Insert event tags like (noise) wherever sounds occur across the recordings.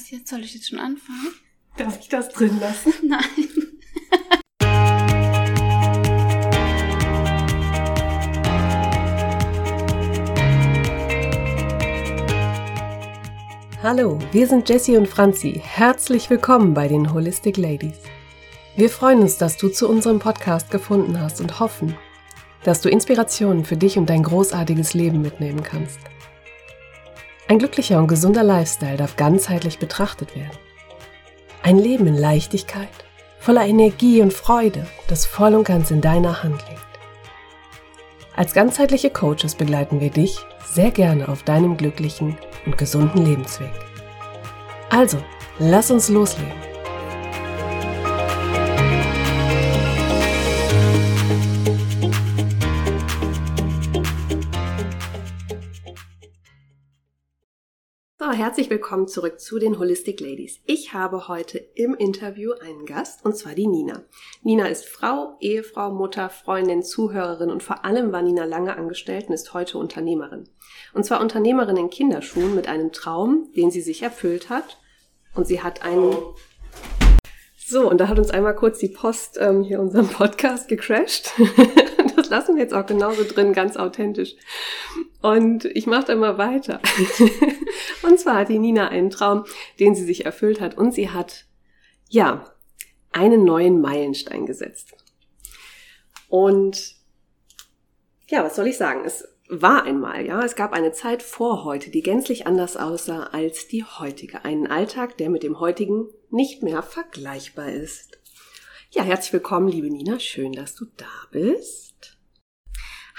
passiert? Soll ich jetzt schon anfangen? (laughs) Darf ich das drin lassen? (laughs) Nein. Hallo, wir sind Jessie und Franzi. Herzlich willkommen bei den Holistic Ladies. Wir freuen uns, dass du zu unserem Podcast gefunden hast und hoffen, dass du Inspirationen für dich und dein großartiges Leben mitnehmen kannst. Ein glücklicher und gesunder Lifestyle darf ganzheitlich betrachtet werden. Ein Leben in Leichtigkeit, voller Energie und Freude, das voll und ganz in deiner Hand liegt. Als ganzheitliche Coaches begleiten wir dich sehr gerne auf deinem glücklichen und gesunden Lebensweg. Also, lass uns loslegen. Herzlich willkommen zurück zu den Holistic Ladies. Ich habe heute im Interview einen Gast, und zwar die Nina. Nina ist Frau, Ehefrau, Mutter, Freundin, Zuhörerin und vor allem war Nina lange angestellt und ist heute Unternehmerin. Und zwar Unternehmerin in Kinderschuhen mit einem Traum, den sie sich erfüllt hat. Und sie hat einen... So, und da hat uns einmal kurz die Post ähm, hier unseren Podcast gecrashed. (laughs) das lassen wir jetzt auch genauso drin, ganz authentisch. Und ich mache da mal weiter. (laughs) und zwar hat die Nina einen Traum, den sie sich erfüllt hat. Und sie hat, ja, einen neuen Meilenstein gesetzt. Und ja, was soll ich sagen? Es war einmal, ja, es gab eine Zeit vor heute, die gänzlich anders aussah als die heutige. Einen Alltag, der mit dem heutigen nicht mehr vergleichbar ist. Ja, herzlich willkommen, liebe Nina. Schön, dass du da bist.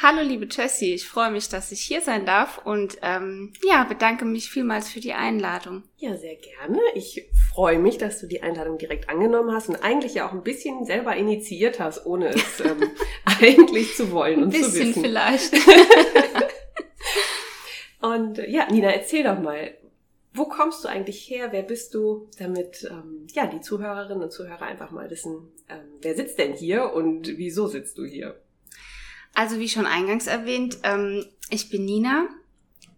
Hallo liebe Jessie, ich freue mich, dass ich hier sein darf und ähm, ja, bedanke mich vielmals für die Einladung. Ja, sehr gerne. Ich freue mich, dass du die Einladung direkt angenommen hast und eigentlich ja auch ein bisschen selber initiiert hast, ohne es (laughs) ähm, eigentlich zu wollen und zu wissen. Ein bisschen vielleicht. (laughs) und äh, ja, Nina, erzähl doch mal, wo kommst du eigentlich her? Wer bist du? Damit ähm, ja die Zuhörerinnen und Zuhörer einfach mal wissen, ähm, wer sitzt denn hier und wieso sitzt du hier? Also wie schon eingangs erwähnt, ähm, ich bin Nina.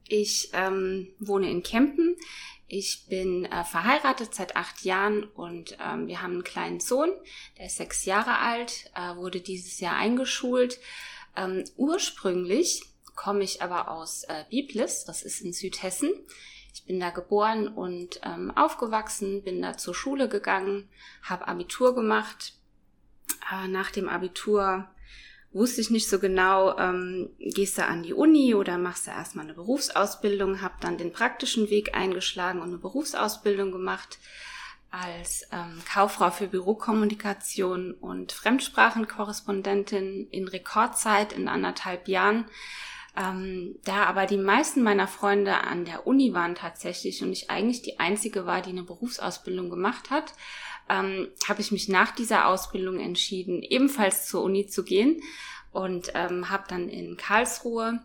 Ich ähm, wohne in Kempen. Ich bin äh, verheiratet seit acht Jahren und ähm, wir haben einen kleinen Sohn, der ist sechs Jahre alt, äh, wurde dieses Jahr eingeschult. Ähm, ursprünglich komme ich aber aus äh, Biblis, das ist in Südhessen. Ich bin da geboren und ähm, aufgewachsen, bin da zur Schule gegangen, habe Abitur gemacht. Äh, nach dem Abitur wusste ich nicht so genau, ähm, gehst du an die Uni oder machst du erstmal eine Berufsausbildung, habe dann den praktischen Weg eingeschlagen und eine Berufsausbildung gemacht als ähm, Kauffrau für Bürokommunikation und Fremdsprachenkorrespondentin in Rekordzeit in anderthalb Jahren. Ähm, da aber die meisten meiner Freunde an der Uni waren tatsächlich und ich eigentlich die einzige war, die eine Berufsausbildung gemacht hat, ähm, habe ich mich nach dieser Ausbildung entschieden, ebenfalls zur Uni zu gehen und ähm, habe dann in Karlsruhe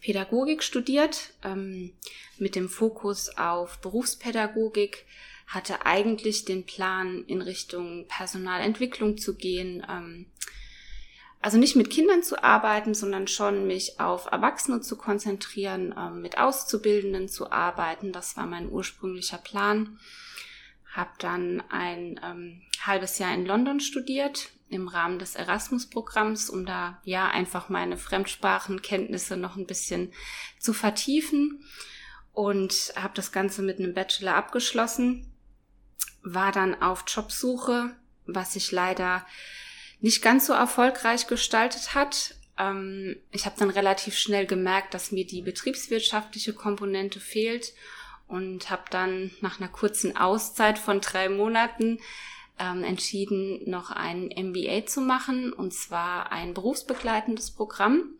Pädagogik studiert ähm, mit dem Fokus auf Berufspädagogik hatte eigentlich den Plan in Richtung Personalentwicklung zu gehen ähm, also nicht mit Kindern zu arbeiten, sondern schon mich auf Erwachsene zu konzentrieren, ähm, mit Auszubildenden zu arbeiten. Das war mein ursprünglicher Plan habe dann ein ähm, halbes Jahr in London studiert im Rahmen des Erasmus-Programms, um da ja einfach meine Fremdsprachenkenntnisse noch ein bisschen zu vertiefen. Und habe das Ganze mit einem Bachelor abgeschlossen, war dann auf Jobsuche, was sich leider nicht ganz so erfolgreich gestaltet hat. Ähm, ich habe dann relativ schnell gemerkt, dass mir die betriebswirtschaftliche Komponente fehlt und habe dann nach einer kurzen Auszeit von drei Monaten ähm, entschieden, noch ein MBA zu machen, und zwar ein berufsbegleitendes Programm.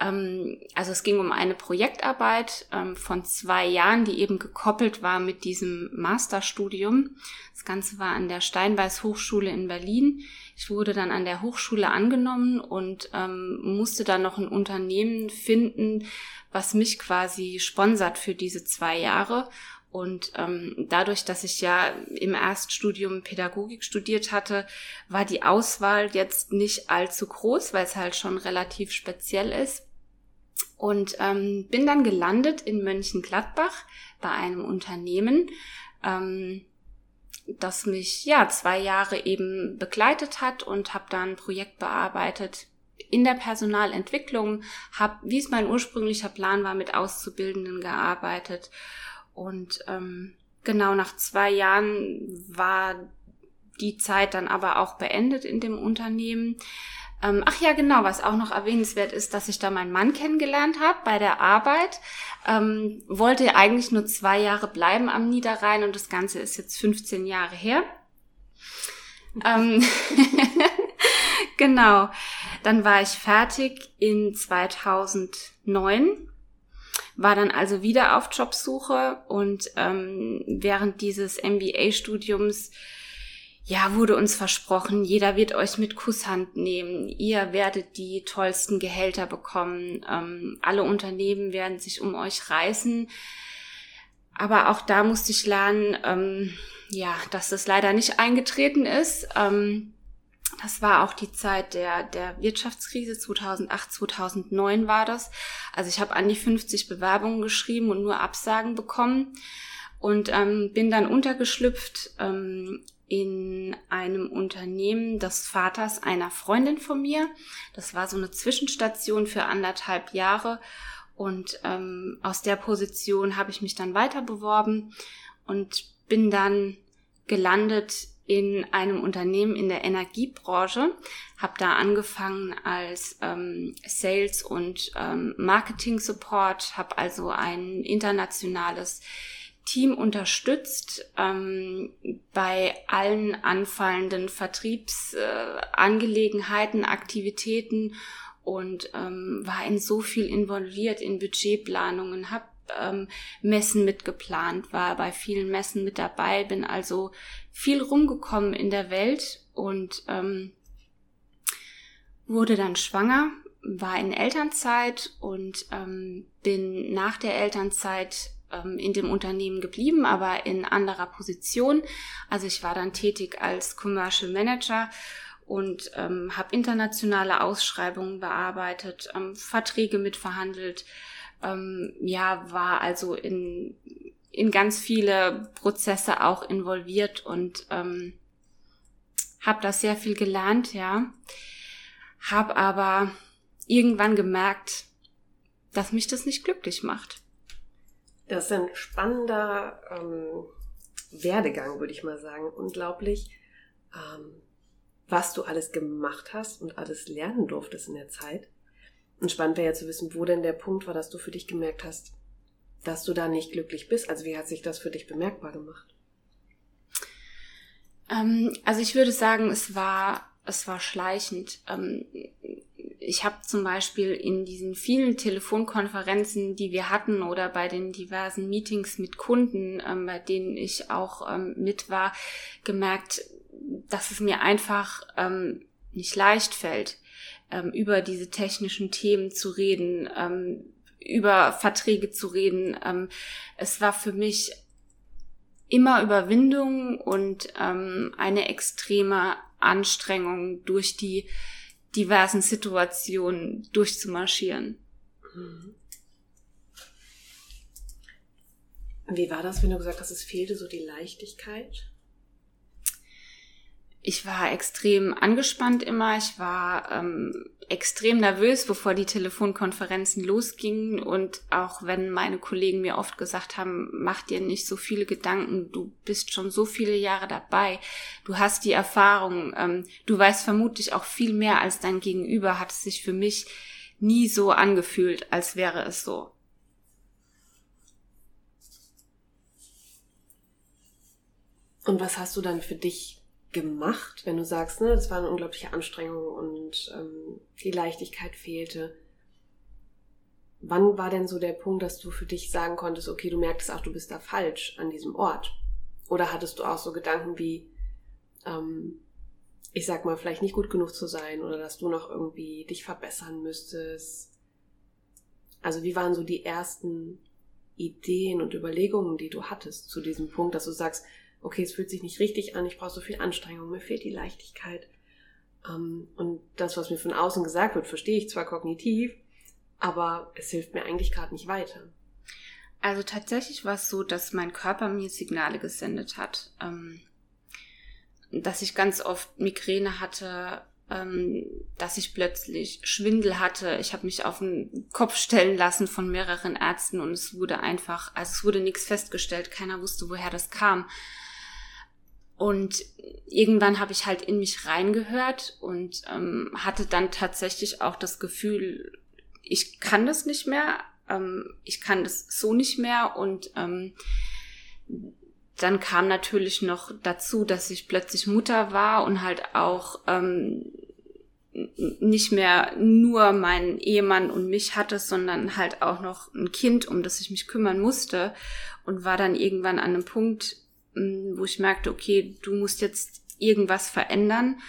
Ähm, also es ging um eine Projektarbeit ähm, von zwei Jahren, die eben gekoppelt war mit diesem Masterstudium. Das Ganze war an der Steinbeiß Hochschule in Berlin. Ich wurde dann an der Hochschule angenommen und ähm, musste dann noch ein Unternehmen finden, was mich quasi sponsert für diese zwei Jahre. Und ähm, dadurch, dass ich ja im Erststudium Pädagogik studiert hatte, war die Auswahl jetzt nicht allzu groß, weil es halt schon relativ speziell ist. Und ähm, bin dann gelandet in Mönchengladbach bei einem Unternehmen, ähm, das mich ja zwei Jahre eben begleitet hat und habe dann ein Projekt bearbeitet in der Personalentwicklung, habe, wie es mein ursprünglicher Plan war, mit Auszubildenden gearbeitet und ähm, genau nach zwei Jahren war die Zeit dann aber auch beendet in dem Unternehmen. Ähm, ach ja, genau, was auch noch erwähnenswert ist, dass ich da meinen Mann kennengelernt habe bei der Arbeit. Ähm, wollte eigentlich nur zwei Jahre bleiben am Niederrhein und das Ganze ist jetzt 15 Jahre her. ähm, (laughs) genau. Dann war ich fertig in 2009 war dann also wieder auf Jobsuche und ähm, während dieses MBA-Studiums ja, wurde uns versprochen, jeder wird euch mit Kusshand nehmen, ihr werdet die tollsten Gehälter bekommen, ähm, alle Unternehmen werden sich um euch reißen. Aber auch da musste ich lernen, ähm, ja, dass das leider nicht eingetreten ist. Ähm, das war auch die Zeit der, der Wirtschaftskrise 2008, 2009 war das. Also ich habe an die 50 Bewerbungen geschrieben und nur Absagen bekommen und ähm, bin dann untergeschlüpft ähm, in einem Unternehmen des Vaters einer Freundin von mir. Das war so eine Zwischenstation für anderthalb Jahre. Und ähm, aus der Position habe ich mich dann weiter beworben und bin dann gelandet in einem Unternehmen in der Energiebranche, habe da angefangen als ähm, Sales und ähm, Marketing Support, habe also ein internationales Team unterstützt ähm, bei allen anfallenden Vertriebsangelegenheiten, äh, Aktivitäten und ähm, war in so viel involviert in Budgetplanungen, habe ähm, Messen mitgeplant, war bei vielen Messen mit dabei, bin also viel rumgekommen in der Welt und ähm, wurde dann schwanger, war in Elternzeit und ähm, bin nach der Elternzeit ähm, in dem Unternehmen geblieben, aber in anderer Position. Also ich war dann tätig als Commercial Manager und ähm, habe internationale Ausschreibungen bearbeitet, ähm, Verträge mitverhandelt, ähm, ja, war also in, in ganz viele Prozesse auch involviert und ähm, habe da sehr viel gelernt, ja. Habe aber irgendwann gemerkt, dass mich das nicht glücklich macht. Das ist ein spannender ähm, Werdegang, würde ich mal sagen. Unglaublich, ähm, was du alles gemacht hast und alles lernen durftest in der Zeit. Und spannend wäre ja zu wissen, wo denn der Punkt war, dass du für dich gemerkt hast, dass du da nicht glücklich bist. Also wie hat sich das für dich bemerkbar gemacht? Ähm, also ich würde sagen, es war, es war schleichend. Ähm, ich habe zum Beispiel in diesen vielen Telefonkonferenzen, die wir hatten oder bei den diversen Meetings mit Kunden, ähm, bei denen ich auch ähm, mit war, gemerkt, dass es mir einfach ähm, nicht leicht fällt, ähm, über diese technischen Themen zu reden, ähm, über Verträge zu reden. Ähm, es war für mich immer Überwindung und eine extreme Anstrengung durch die diversen Situationen durchzumarschieren. Wie war das, wenn du gesagt hast, es fehlte so die Leichtigkeit? Ich war extrem angespannt immer. Ich war ähm, extrem nervös, bevor die Telefonkonferenzen losgingen. Und auch wenn meine Kollegen mir oft gesagt haben, mach dir nicht so viele Gedanken, du bist schon so viele Jahre dabei, du hast die Erfahrung, ähm, du weißt vermutlich auch viel mehr als dein Gegenüber, hat es sich für mich nie so angefühlt, als wäre es so. Und was hast du dann für dich gemacht, wenn du sagst, ne, das war eine unglaubliche Anstrengung und ähm, die Leichtigkeit fehlte? Wann war denn so der Punkt, dass du für dich sagen konntest, okay, du merkst auch, du bist da falsch an diesem Ort? Oder hattest du auch so Gedanken wie, ähm, ich sag mal, vielleicht nicht gut genug zu sein oder dass du noch irgendwie dich verbessern müsstest? Also wie waren so die ersten Ideen und Überlegungen, die du hattest zu diesem Punkt, dass du sagst, okay, es fühlt sich nicht richtig an, ich brauche so viel Anstrengung, mir fehlt die Leichtigkeit. Ähm, und das, was mir von außen gesagt wird, verstehe ich zwar kognitiv, aber es hilft mir eigentlich gerade nicht weiter. Also tatsächlich war es so, dass mein Körper mir Signale gesendet hat. Ähm, dass ich ganz oft Migräne hatte, ähm, dass ich plötzlich Schwindel hatte. Ich habe mich auf den Kopf stellen lassen von mehreren Ärzten und es wurde einfach, also es wurde nichts festgestellt, keiner wusste, woher das kam. Und irgendwann habe ich halt in mich reingehört und ähm, hatte dann tatsächlich auch das Gefühl, ich kann das nicht mehr, ähm, ich kann das so nicht mehr. Und ähm, dann kam natürlich noch dazu, dass ich plötzlich Mutter war und halt auch ähm, nicht mehr nur meinen Ehemann und mich hatte, sondern halt auch noch ein Kind, um das ich mich kümmern musste. Und war dann irgendwann an einem Punkt, wo ich merkte, okay, du musst jetzt irgendwas verändern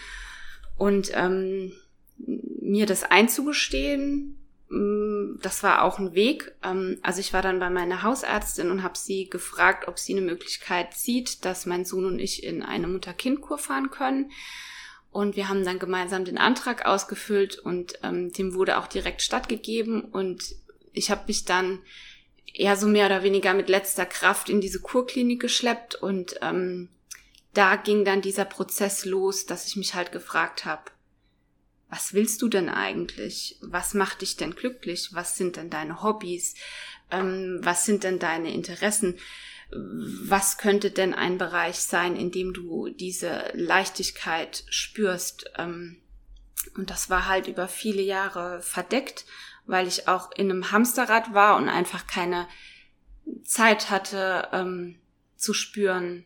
und ähm, mir das einzugestehen, das war auch ein Weg. Ähm, also ich war dann bei meiner Hausärztin und habe sie gefragt, ob sie eine Möglichkeit sieht, dass mein Sohn und ich in eine Mutter-Kind-Kur fahren können. Und wir haben dann gemeinsam den Antrag ausgefüllt und ähm, dem wurde auch direkt stattgegeben. Und ich habe mich dann eher so mehr oder weniger mit letzter Kraft in diese Kurklinik geschleppt. Und ähm, da ging dann dieser Prozess los, dass ich mich halt gefragt habe, was willst du denn eigentlich? Was macht dich denn glücklich? Was sind denn deine Hobbys? Ähm, was sind denn deine Interessen? Was könnte denn ein Bereich sein, in dem du diese Leichtigkeit spürst? Ähm, und das war halt über viele Jahre verdeckt, weil ich auch in einem Hamsterrad war und einfach keine Zeit hatte ähm, zu spüren,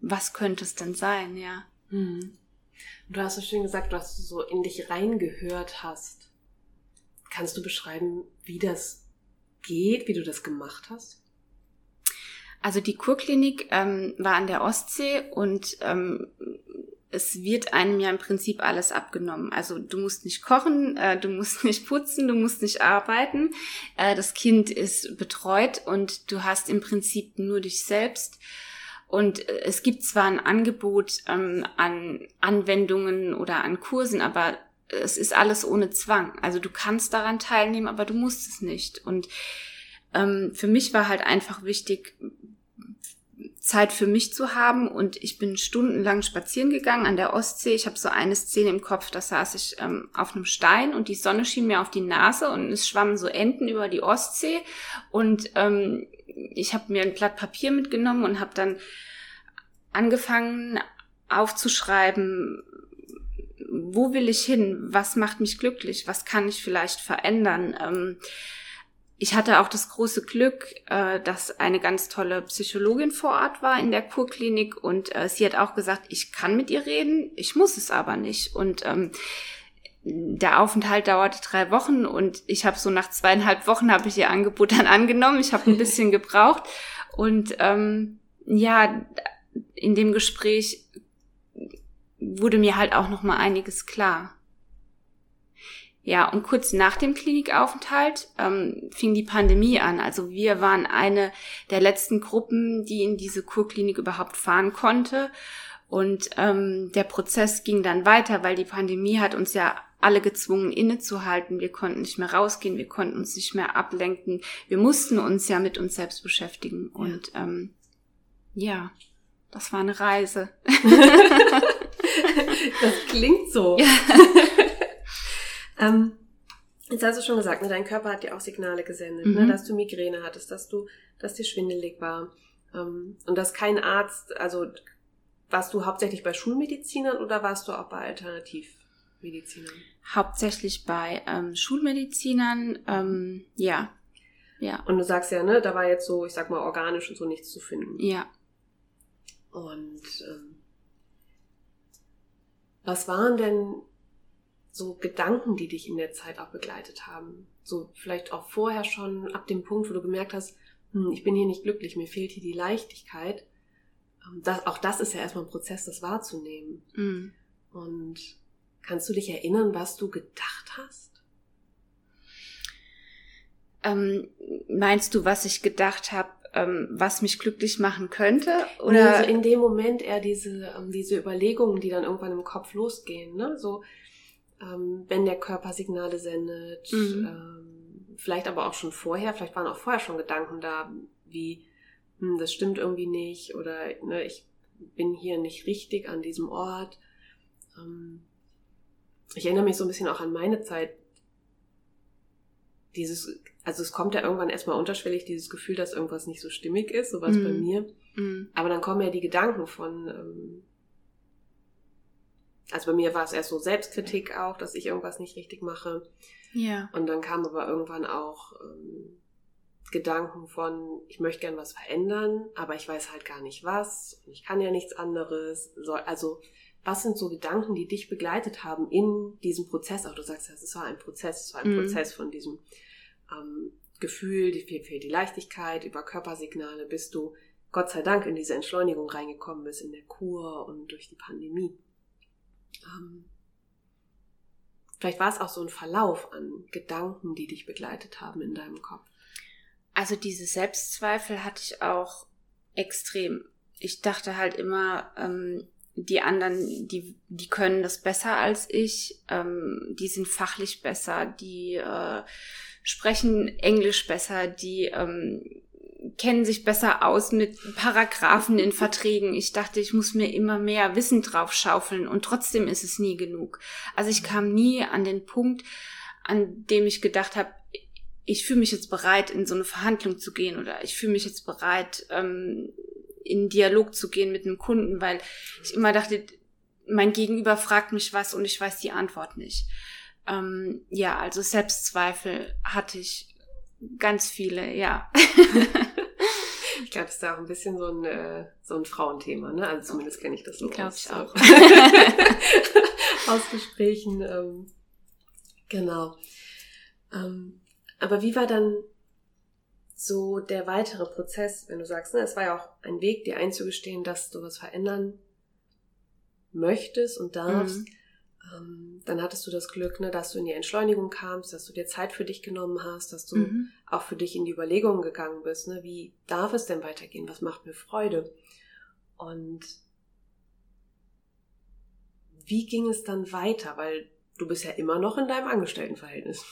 was könnte es denn sein, ja. Mhm. Du hast so schön gesagt, dass du so in dich reingehört hast. Kannst du beschreiben, wie das geht, wie du das gemacht hast? Also die Kurklinik ähm, war an der Ostsee und ähm, es wird einem ja im Prinzip alles abgenommen. Also du musst nicht kochen, äh, du musst (laughs) nicht putzen, du musst nicht arbeiten. Äh, das Kind ist betreut und du hast im Prinzip nur dich selbst. Und äh, es gibt zwar ein Angebot ähm, an Anwendungen oder an Kursen, aber es ist alles ohne Zwang. Also du kannst daran teilnehmen, aber du musst es nicht. Und ähm, für mich war halt einfach wichtig, Zeit für mich zu haben und ich bin stundenlang spazieren gegangen an der Ostsee. Ich habe so eine Szene im Kopf, da saß ich ähm, auf einem Stein und die Sonne schien mir auf die Nase und es schwammen so Enten über die Ostsee und ähm, ich habe mir ein Blatt Papier mitgenommen und habe dann angefangen aufzuschreiben, wo will ich hin, was macht mich glücklich, was kann ich vielleicht verändern. Ähm, ich hatte auch das große Glück, äh, dass eine ganz tolle Psychologin vor Ort war in der Kurklinik und äh, sie hat auch gesagt, ich kann mit ihr reden, ich muss es aber nicht. Und ähm, der Aufenthalt dauerte drei Wochen und ich habe so nach zweieinhalb Wochen habe ich ihr Angebot dann angenommen. Ich habe ein bisschen gebraucht und ähm, ja, in dem Gespräch wurde mir halt auch noch mal einiges klar. Ja, und kurz nach dem Klinikaufenthalt ähm, fing die Pandemie an. Also wir waren eine der letzten Gruppen, die in diese Kurklinik überhaupt fahren konnte. Und ähm, der Prozess ging dann weiter, weil die Pandemie hat uns ja alle gezwungen innezuhalten. Wir konnten nicht mehr rausgehen, wir konnten uns nicht mehr ablenken. Wir mussten uns ja mit uns selbst beschäftigen. Ja. Und ähm, ja, das war eine Reise. (laughs) (laughs) das klingt so. Ja. (laughs) ähm, jetzt hast du schon gesagt, ne, dein Körper hat dir auch Signale gesendet, ne, mhm. ne, dass du Migräne hattest, dass du, dass dir schwindelig war. Ähm, und dass kein Arzt, also warst du hauptsächlich bei Schulmedizinern oder warst du auch bei Alternativmedizinern? Hauptsächlich bei ähm, Schulmedizinern, ähm, ja. Ja. Und du sagst ja, ne, da war jetzt so, ich sag mal, organisch und so nichts zu finden. Ja. Und ähm, was waren denn so Gedanken, die dich in der Zeit auch begleitet haben? So vielleicht auch vorher schon ab dem Punkt, wo du gemerkt hast, hm, ich bin hier nicht glücklich, mir fehlt hier die Leichtigkeit. Ähm, das, auch das ist ja erstmal ein Prozess, das wahrzunehmen. Mhm. Und kannst du dich erinnern, was du gedacht hast? Ähm, meinst du, was ich gedacht habe, ähm, was mich glücklich machen könnte? Oder also in dem Moment eher diese, ähm, diese Überlegungen, die dann irgendwann im Kopf losgehen, ne? So, ähm, wenn der Körper Signale sendet, mhm. ähm, vielleicht aber auch schon vorher, vielleicht waren auch vorher schon Gedanken da, wie, hm, das stimmt irgendwie nicht oder ne, ich bin hier nicht richtig an diesem Ort. Ähm, ich erinnere mich so ein bisschen auch an meine Zeit. Dieses, also es kommt ja irgendwann erstmal unterschwellig dieses Gefühl, dass irgendwas nicht so stimmig ist, sowas mm. bei mir. Mm. Aber dann kommen ja die Gedanken von, ähm, also bei mir war es erst so Selbstkritik auch, dass ich irgendwas nicht richtig mache. Ja. Und dann kam aber irgendwann auch ähm, Gedanken von, ich möchte gern was verändern, aber ich weiß halt gar nicht was und ich kann ja nichts anderes. Also was sind so Gedanken, die dich begleitet haben in diesem Prozess? Auch du sagst, es war ein Prozess, es war ein mhm. Prozess von diesem ähm, Gefühl, die fehlt die Leichtigkeit, über Körpersignale, bis du Gott sei Dank in diese Entschleunigung reingekommen bist in der Kur und durch die Pandemie. Ähm, vielleicht war es auch so ein Verlauf an Gedanken, die dich begleitet haben in deinem Kopf. Also diese Selbstzweifel hatte ich auch extrem. Ich dachte halt immer, ähm, die anderen, die, die können das besser als ich, ähm, die sind fachlich besser, die äh, sprechen Englisch besser, die ähm, kennen sich besser aus mit Paragraphen in Verträgen. Ich dachte, ich muss mir immer mehr Wissen drauf schaufeln und trotzdem ist es nie genug. Also ich kam nie an den Punkt, an dem ich gedacht habe, ich fühle mich jetzt bereit, in so eine Verhandlung zu gehen oder ich fühle mich jetzt bereit, ähm, in Dialog zu gehen mit einem Kunden, weil ich immer dachte, mein Gegenüber fragt mich was und ich weiß die Antwort nicht. Ähm, ja, also Selbstzweifel hatte ich ganz viele, ja. (laughs) ich glaube, das ist auch ein bisschen so ein, äh, so ein Frauenthema, ne? Also zumindest kenne ich das so. Glaube ich auch. (laughs) aus Gesprächen. Ähm, genau. Ähm, aber wie war dann so der weitere Prozess, wenn du sagst, ne, es war ja auch ein Weg, dir einzugestehen, dass du was verändern möchtest und darfst. Mhm. Ähm, dann hattest du das Glück, ne, dass du in die Entschleunigung kamst, dass du dir Zeit für dich genommen hast, dass du mhm. auch für dich in die Überlegungen gegangen bist, ne, wie darf es denn weitergehen, was macht mir Freude? Und wie ging es dann weiter? Weil du bist ja immer noch in deinem Angestelltenverhältnis.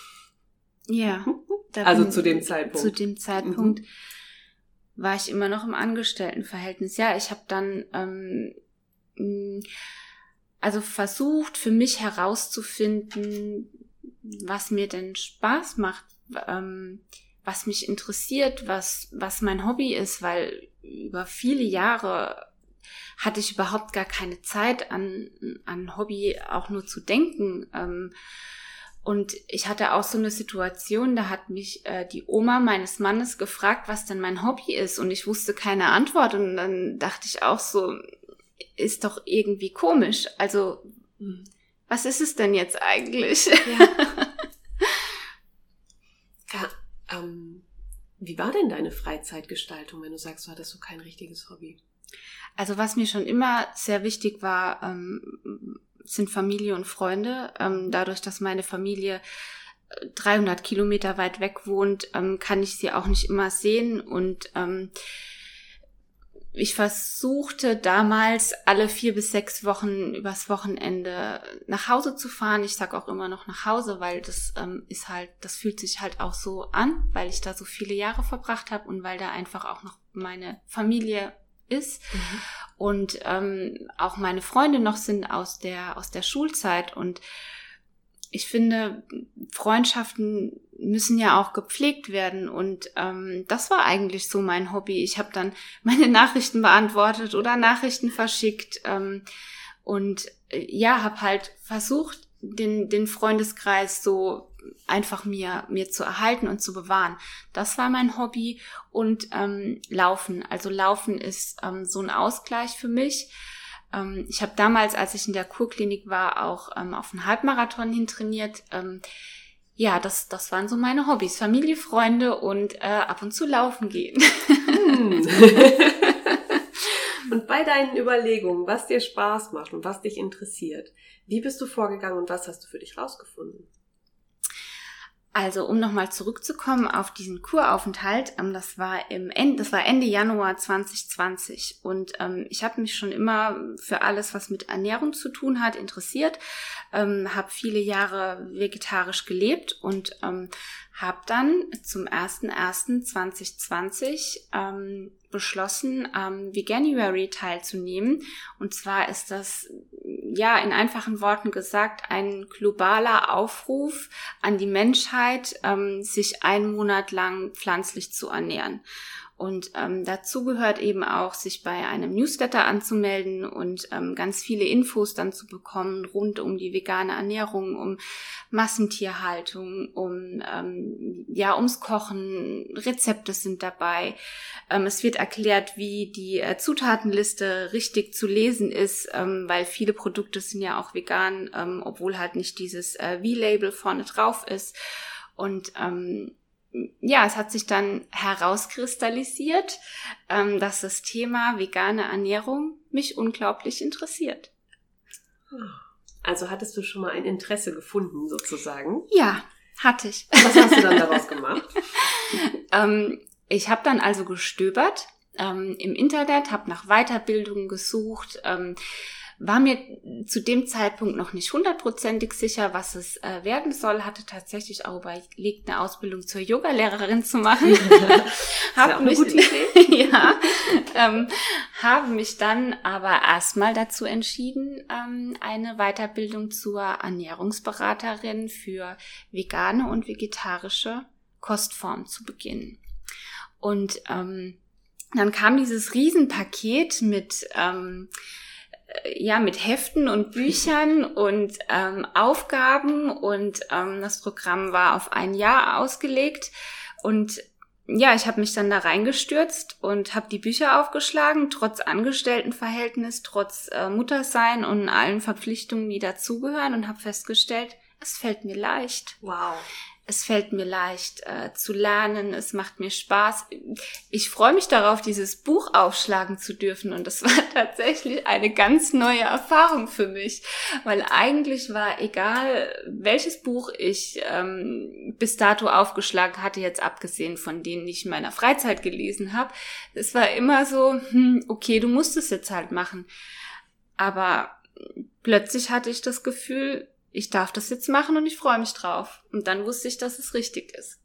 Ja. (laughs) also zu dem Zeitpunkt. Zu dem Zeitpunkt mhm. war ich immer noch im Angestelltenverhältnis. Ja, ich habe dann ähm, also versucht für mich herauszufinden, was mir denn Spaß macht, ähm, was mich interessiert, was was mein Hobby ist, weil über viele Jahre hatte ich überhaupt gar keine Zeit an an Hobby auch nur zu denken. Ähm, und ich hatte auch so eine Situation, da hat mich äh, die Oma meines Mannes gefragt, was denn mein Hobby ist. Und ich wusste keine Antwort. Und dann dachte ich auch so, ist doch irgendwie komisch. Also, was ist es denn jetzt eigentlich? Ja. (laughs) ja ähm, wie war denn deine Freizeitgestaltung, wenn du sagst, du hattest so kein richtiges Hobby? Also was mir schon immer sehr wichtig war, ähm, sind Familie und Freunde. Ähm, dadurch, dass meine Familie 300 äh, Kilometer weit weg wohnt, ähm, kann ich sie auch nicht immer sehen und ähm, ich versuchte damals alle vier bis sechs Wochen übers Wochenende nach Hause zu fahren. Ich sag auch immer noch nach Hause, weil das ähm, ist halt, das fühlt sich halt auch so an, weil ich da so viele Jahre verbracht habe und weil da einfach auch noch meine Familie ist. Mhm. Und ähm, auch meine Freunde noch sind aus der, aus der Schulzeit. Und ich finde, Freundschaften müssen ja auch gepflegt werden. Und ähm, das war eigentlich so mein Hobby. Ich habe dann (laughs) meine Nachrichten beantwortet oder Nachrichten verschickt. Ähm, und äh, ja, habe halt versucht, den, den Freundeskreis so einfach mir, mir zu erhalten und zu bewahren. Das war mein Hobby und ähm, Laufen. Also Laufen ist ähm, so ein Ausgleich für mich. Ähm, ich habe damals, als ich in der Kurklinik war, auch ähm, auf einen Halbmarathon hin trainiert. Ähm, ja, das, das waren so meine Hobbys. Familie, Freunde und äh, ab und zu laufen gehen. Hm. und bei deinen Überlegungen, was dir Spaß macht und was dich interessiert, wie bist du vorgegangen und was hast du für dich rausgefunden? Also um nochmal zurückzukommen auf diesen Kuraufenthalt, ähm, das war im Ende, das war Ende Januar 2020 und ähm, ich habe mich schon immer für alles, was mit Ernährung zu tun hat, interessiert, ähm, habe viele Jahre vegetarisch gelebt und ähm, habe dann zum 01.01.2020 ähm, beschlossen, am Veganuary teilzunehmen. Und zwar ist das, ja, in einfachen Worten gesagt, ein globaler Aufruf an die Menschheit, ähm, sich einen Monat lang pflanzlich zu ernähren. Und ähm, dazu gehört eben auch, sich bei einem Newsletter anzumelden und ähm, ganz viele Infos dann zu bekommen rund um die vegane Ernährung, um Massentierhaltung, um ähm, ja ums Kochen. Rezepte sind dabei. Ähm, es wird erklärt, wie die äh, Zutatenliste richtig zu lesen ist, ähm, weil viele Produkte sind ja auch vegan, ähm, obwohl halt nicht dieses äh, V-Label vorne drauf ist. Und ähm, ja, es hat sich dann herauskristallisiert, ähm, dass das Thema vegane Ernährung mich unglaublich interessiert. Also hattest du schon mal ein Interesse gefunden, sozusagen? Ja, hatte ich. Was hast du dann (laughs) daraus gemacht? ähm, ich habe dann also gestöbert ähm, im Internet, habe nach Weiterbildungen gesucht, ähm, war mir zu dem Zeitpunkt noch nicht hundertprozentig sicher, was es äh, werden soll, hatte tatsächlich auch überlegt, eine Ausbildung zur Yogalehrerin zu machen. (laughs) habe mich, (laughs) ja, ähm, habe mich dann aber erstmal dazu entschieden, ähm, eine Weiterbildung zur Ernährungsberaterin für vegane und vegetarische Kostform zu beginnen. Und ähm, dann kam dieses Riesenpaket mit ähm, ja mit Heften und Büchern und ähm, Aufgaben und ähm, das Programm war auf ein Jahr ausgelegt und ja, ich habe mich dann da reingestürzt und habe die Bücher aufgeschlagen, trotz Angestelltenverhältnis, trotz äh, Muttersein und allen Verpflichtungen, die dazugehören und habe festgestellt, es fällt mir leicht. Wow es fällt mir leicht äh, zu lernen, es macht mir Spaß. Ich freue mich darauf, dieses Buch aufschlagen zu dürfen und das (laughs) war tatsächlich eine ganz neue Erfahrung für mich, weil eigentlich war egal, welches Buch ich ähm, bis dato aufgeschlagen hatte, jetzt abgesehen von denen ich in meiner Freizeit gelesen habe, es war immer so, hm, okay, du musst es jetzt halt machen. Aber plötzlich hatte ich das Gefühl, ich darf das jetzt machen und ich freue mich drauf. Und dann wusste ich, dass es richtig ist.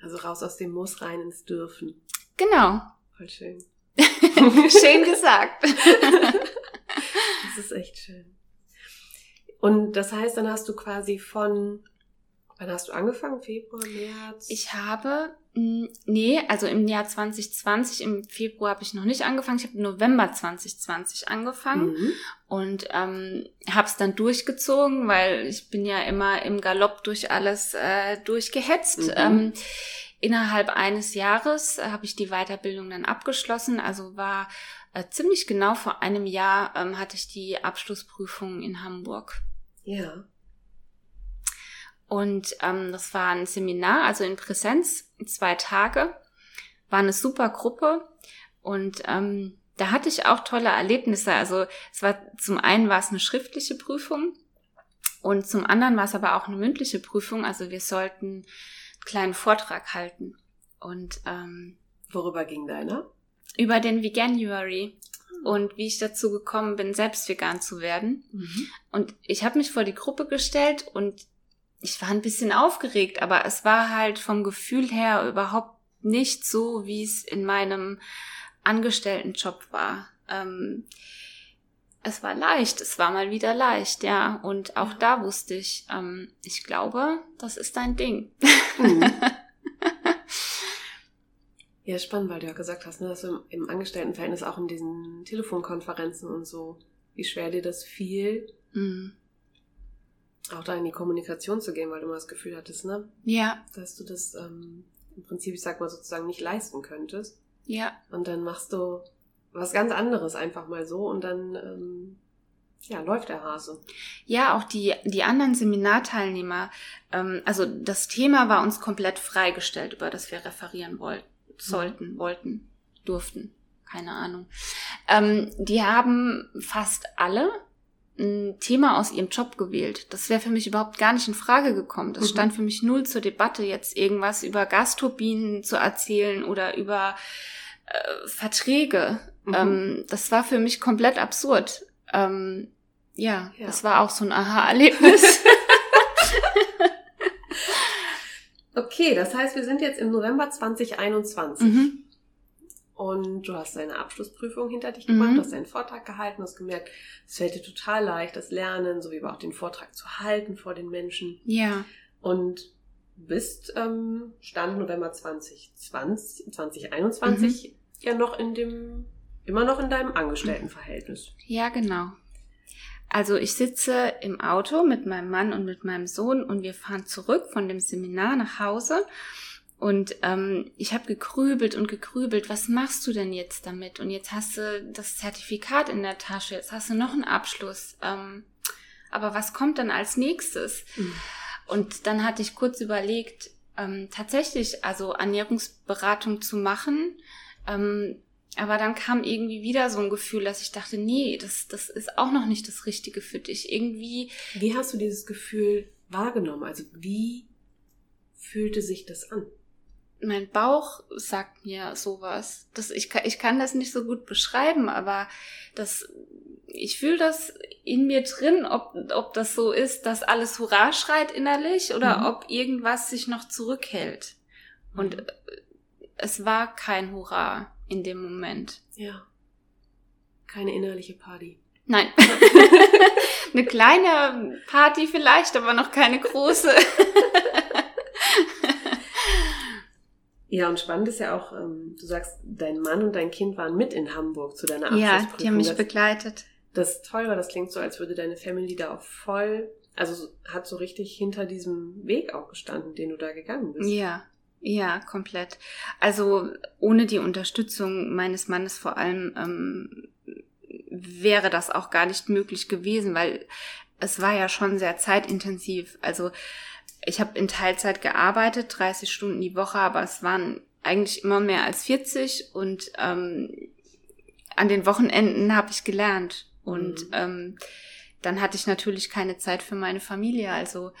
Also raus aus dem Muss rein ins Dürfen. Genau. Voll schön. (laughs) (laughs) schön gesagt. das ist echt schön. Und das heißt, dann hast du quasi von, wann hast du angefangen? Februar, März? Ich habe hm, nee, also im Jahr 2020, im Februar habe ich noch nicht angefangen. Ich habe im November 2020 angefangen mhm. und ähm, habe es dann durchgezogen, weil ich bin ja immer im Galopp durch alles äh, durchgehetzt. Mhm. Ähm, innerhalb eines Jahres äh, habe ich die Weiterbildung dann abgeschlossen. Also war äh, ziemlich genau vor einem Jahr ähm, hatte ich die Abschlussprüfung in Hamburg. Ja. Und ähm, das war ein Seminar, also in Präsenz, zwei Tage. War eine super Gruppe und ähm, da hatte ich auch tolle Erlebnisse. Also es war zum einen war es eine schriftliche Prüfung und zum anderen war es aber auch eine mündliche Prüfung. Also wir sollten einen kleinen Vortrag halten. Und ähm, worüber ging deiner? Über den Veganuary und wie ich dazu gekommen bin, selbst vegan zu werden. Mhm. Und ich habe mich vor die Gruppe gestellt und ich war ein bisschen aufgeregt, aber es war halt vom Gefühl her überhaupt nicht so, wie es in meinem Angestelltenjob war. Ähm, es war leicht, es war mal wieder leicht, ja. Und auch da wusste ich, ähm, ich glaube, das ist dein Ding. Mhm. (laughs) ja, spannend, weil du ja gesagt hast, ne, dass du im Angestelltenverhältnis auch in diesen Telefonkonferenzen und so, wie schwer dir das fiel. Mhm auch da in die Kommunikation zu gehen, weil du mal das Gefühl hattest, ne? Ja. Dass du das ähm, im Prinzip, ich sag mal, sozusagen nicht leisten könntest. Ja. Und dann machst du was ganz anderes einfach mal so und dann ähm, ja, läuft der Hase. Ja, auch die, die anderen Seminarteilnehmer, ähm, also das Thema war uns komplett freigestellt, über das wir referieren wollten, sollten, mhm. wollten, durften, keine Ahnung. Ähm, die haben fast alle ein Thema aus ihrem Job gewählt. Das wäre für mich überhaupt gar nicht in Frage gekommen. Das mhm. stand für mich null zur Debatte, jetzt irgendwas über Gasturbinen zu erzählen oder über äh, Verträge. Mhm. Ähm, das war für mich komplett absurd. Ähm, ja, ja, das war auch so ein Aha-Erlebnis. (laughs) (laughs) Okay, das heißt, wir sind jetzt im November 2021. Mhm. Und du hast deine Abschlussprüfung hinter dich gebracht, mhm. hast deinen Vortrag gehalten, hast gemerkt, es fällt dir total leicht, das Lernen, sowie aber auch den Vortrag zu halten vor den Menschen. Ja. Und bist ähm, Stand November 2020, 2021 mhm. ja noch in dem, immer noch in deinem Angestelltenverhältnis. Ja, genau. Also ich sitze im Auto mit meinem Mann und mit meinem Sohn und wir fahren zurück von dem Seminar nach Hause und ähm, ich habe gegrübelt und gegrübelt, was machst du denn jetzt damit? Und jetzt hast du das Zertifikat in der Tasche, jetzt hast du noch einen Abschluss. Ähm, aber was kommt dann als nächstes? Mhm. Und dann hatte ich kurz überlegt, ähm, tatsächlich also Ernährungsberatung zu machen. Ähm, aber dann kam irgendwie wieder so ein Gefühl, dass ich dachte, nee, das, das ist auch noch nicht das Richtige für dich. Irgendwie. Wie hast du dieses Gefühl wahrgenommen? Also wie fühlte sich das an? Mein Bauch sagt mir sowas. Das, ich, kann, ich kann das nicht so gut beschreiben, aber das, ich fühle das in mir drin, ob, ob das so ist, dass alles Hurra schreit innerlich oder mhm. ob irgendwas sich noch zurückhält. Und mhm. es war kein Hurra in dem Moment. Ja. Keine innerliche Party. Nein. (laughs) Eine kleine Party vielleicht, aber noch keine große. (laughs) Ja, und spannend ist ja auch, ähm, du sagst, dein Mann und dein Kind waren mit in Hamburg zu deiner Abschlussprüfung. Ja, die haben mich das, begleitet. Das ist toll, weil das klingt so, als würde deine Family da auch voll, also hat so richtig hinter diesem Weg auch gestanden, den du da gegangen bist. Ja, ja, komplett. Also ohne die Unterstützung meines Mannes vor allem ähm, wäre das auch gar nicht möglich gewesen, weil es war ja schon sehr zeitintensiv. Also ich habe in Teilzeit gearbeitet, 30 Stunden die Woche, aber es waren eigentlich immer mehr als 40 und ähm, an den Wochenenden habe ich gelernt und mhm. ähm, dann hatte ich natürlich keine Zeit für meine Familie, also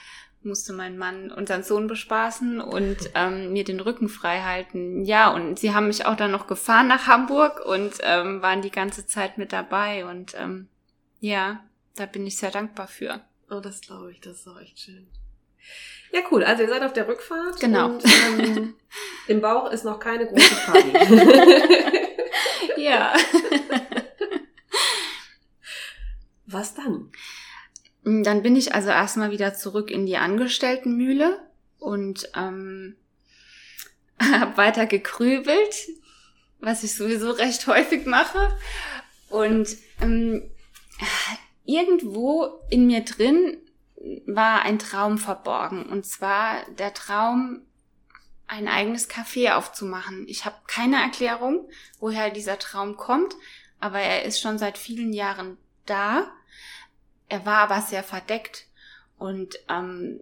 musste mein Mann unseren Sohn bespaßen und (laughs) ähm, mir den Rücken frei halten. Ja, und sie haben mich auch dann noch gefahren nach Hamburg und ähm, waren die ganze Zeit mit dabei und ähm, ja, da bin ich sehr dankbar für. Oh, das glaube ich, das ist auch echt schön. Ja, cool. Also ihr seid auf der Rückfahrt. Genau. Und, ähm, (laughs) Im Bauch ist noch keine große Party. (laughs) ja. (laughs) Was dann? Dann bin ich also erstmal wieder zurück in die Angestelltenmühle und ähm, habe weiter gekrübelt, was ich sowieso recht häufig mache. Und ähm, irgendwo in mir drin war ein Traum verborgen. Und zwar der Traum, ein eigenes Café aufzumachen. Ich habe keine Erklärung, woher dieser Traum kommt, aber er ist schon seit vielen Jahren da. Er war aber sehr verdeckt. Und ähm,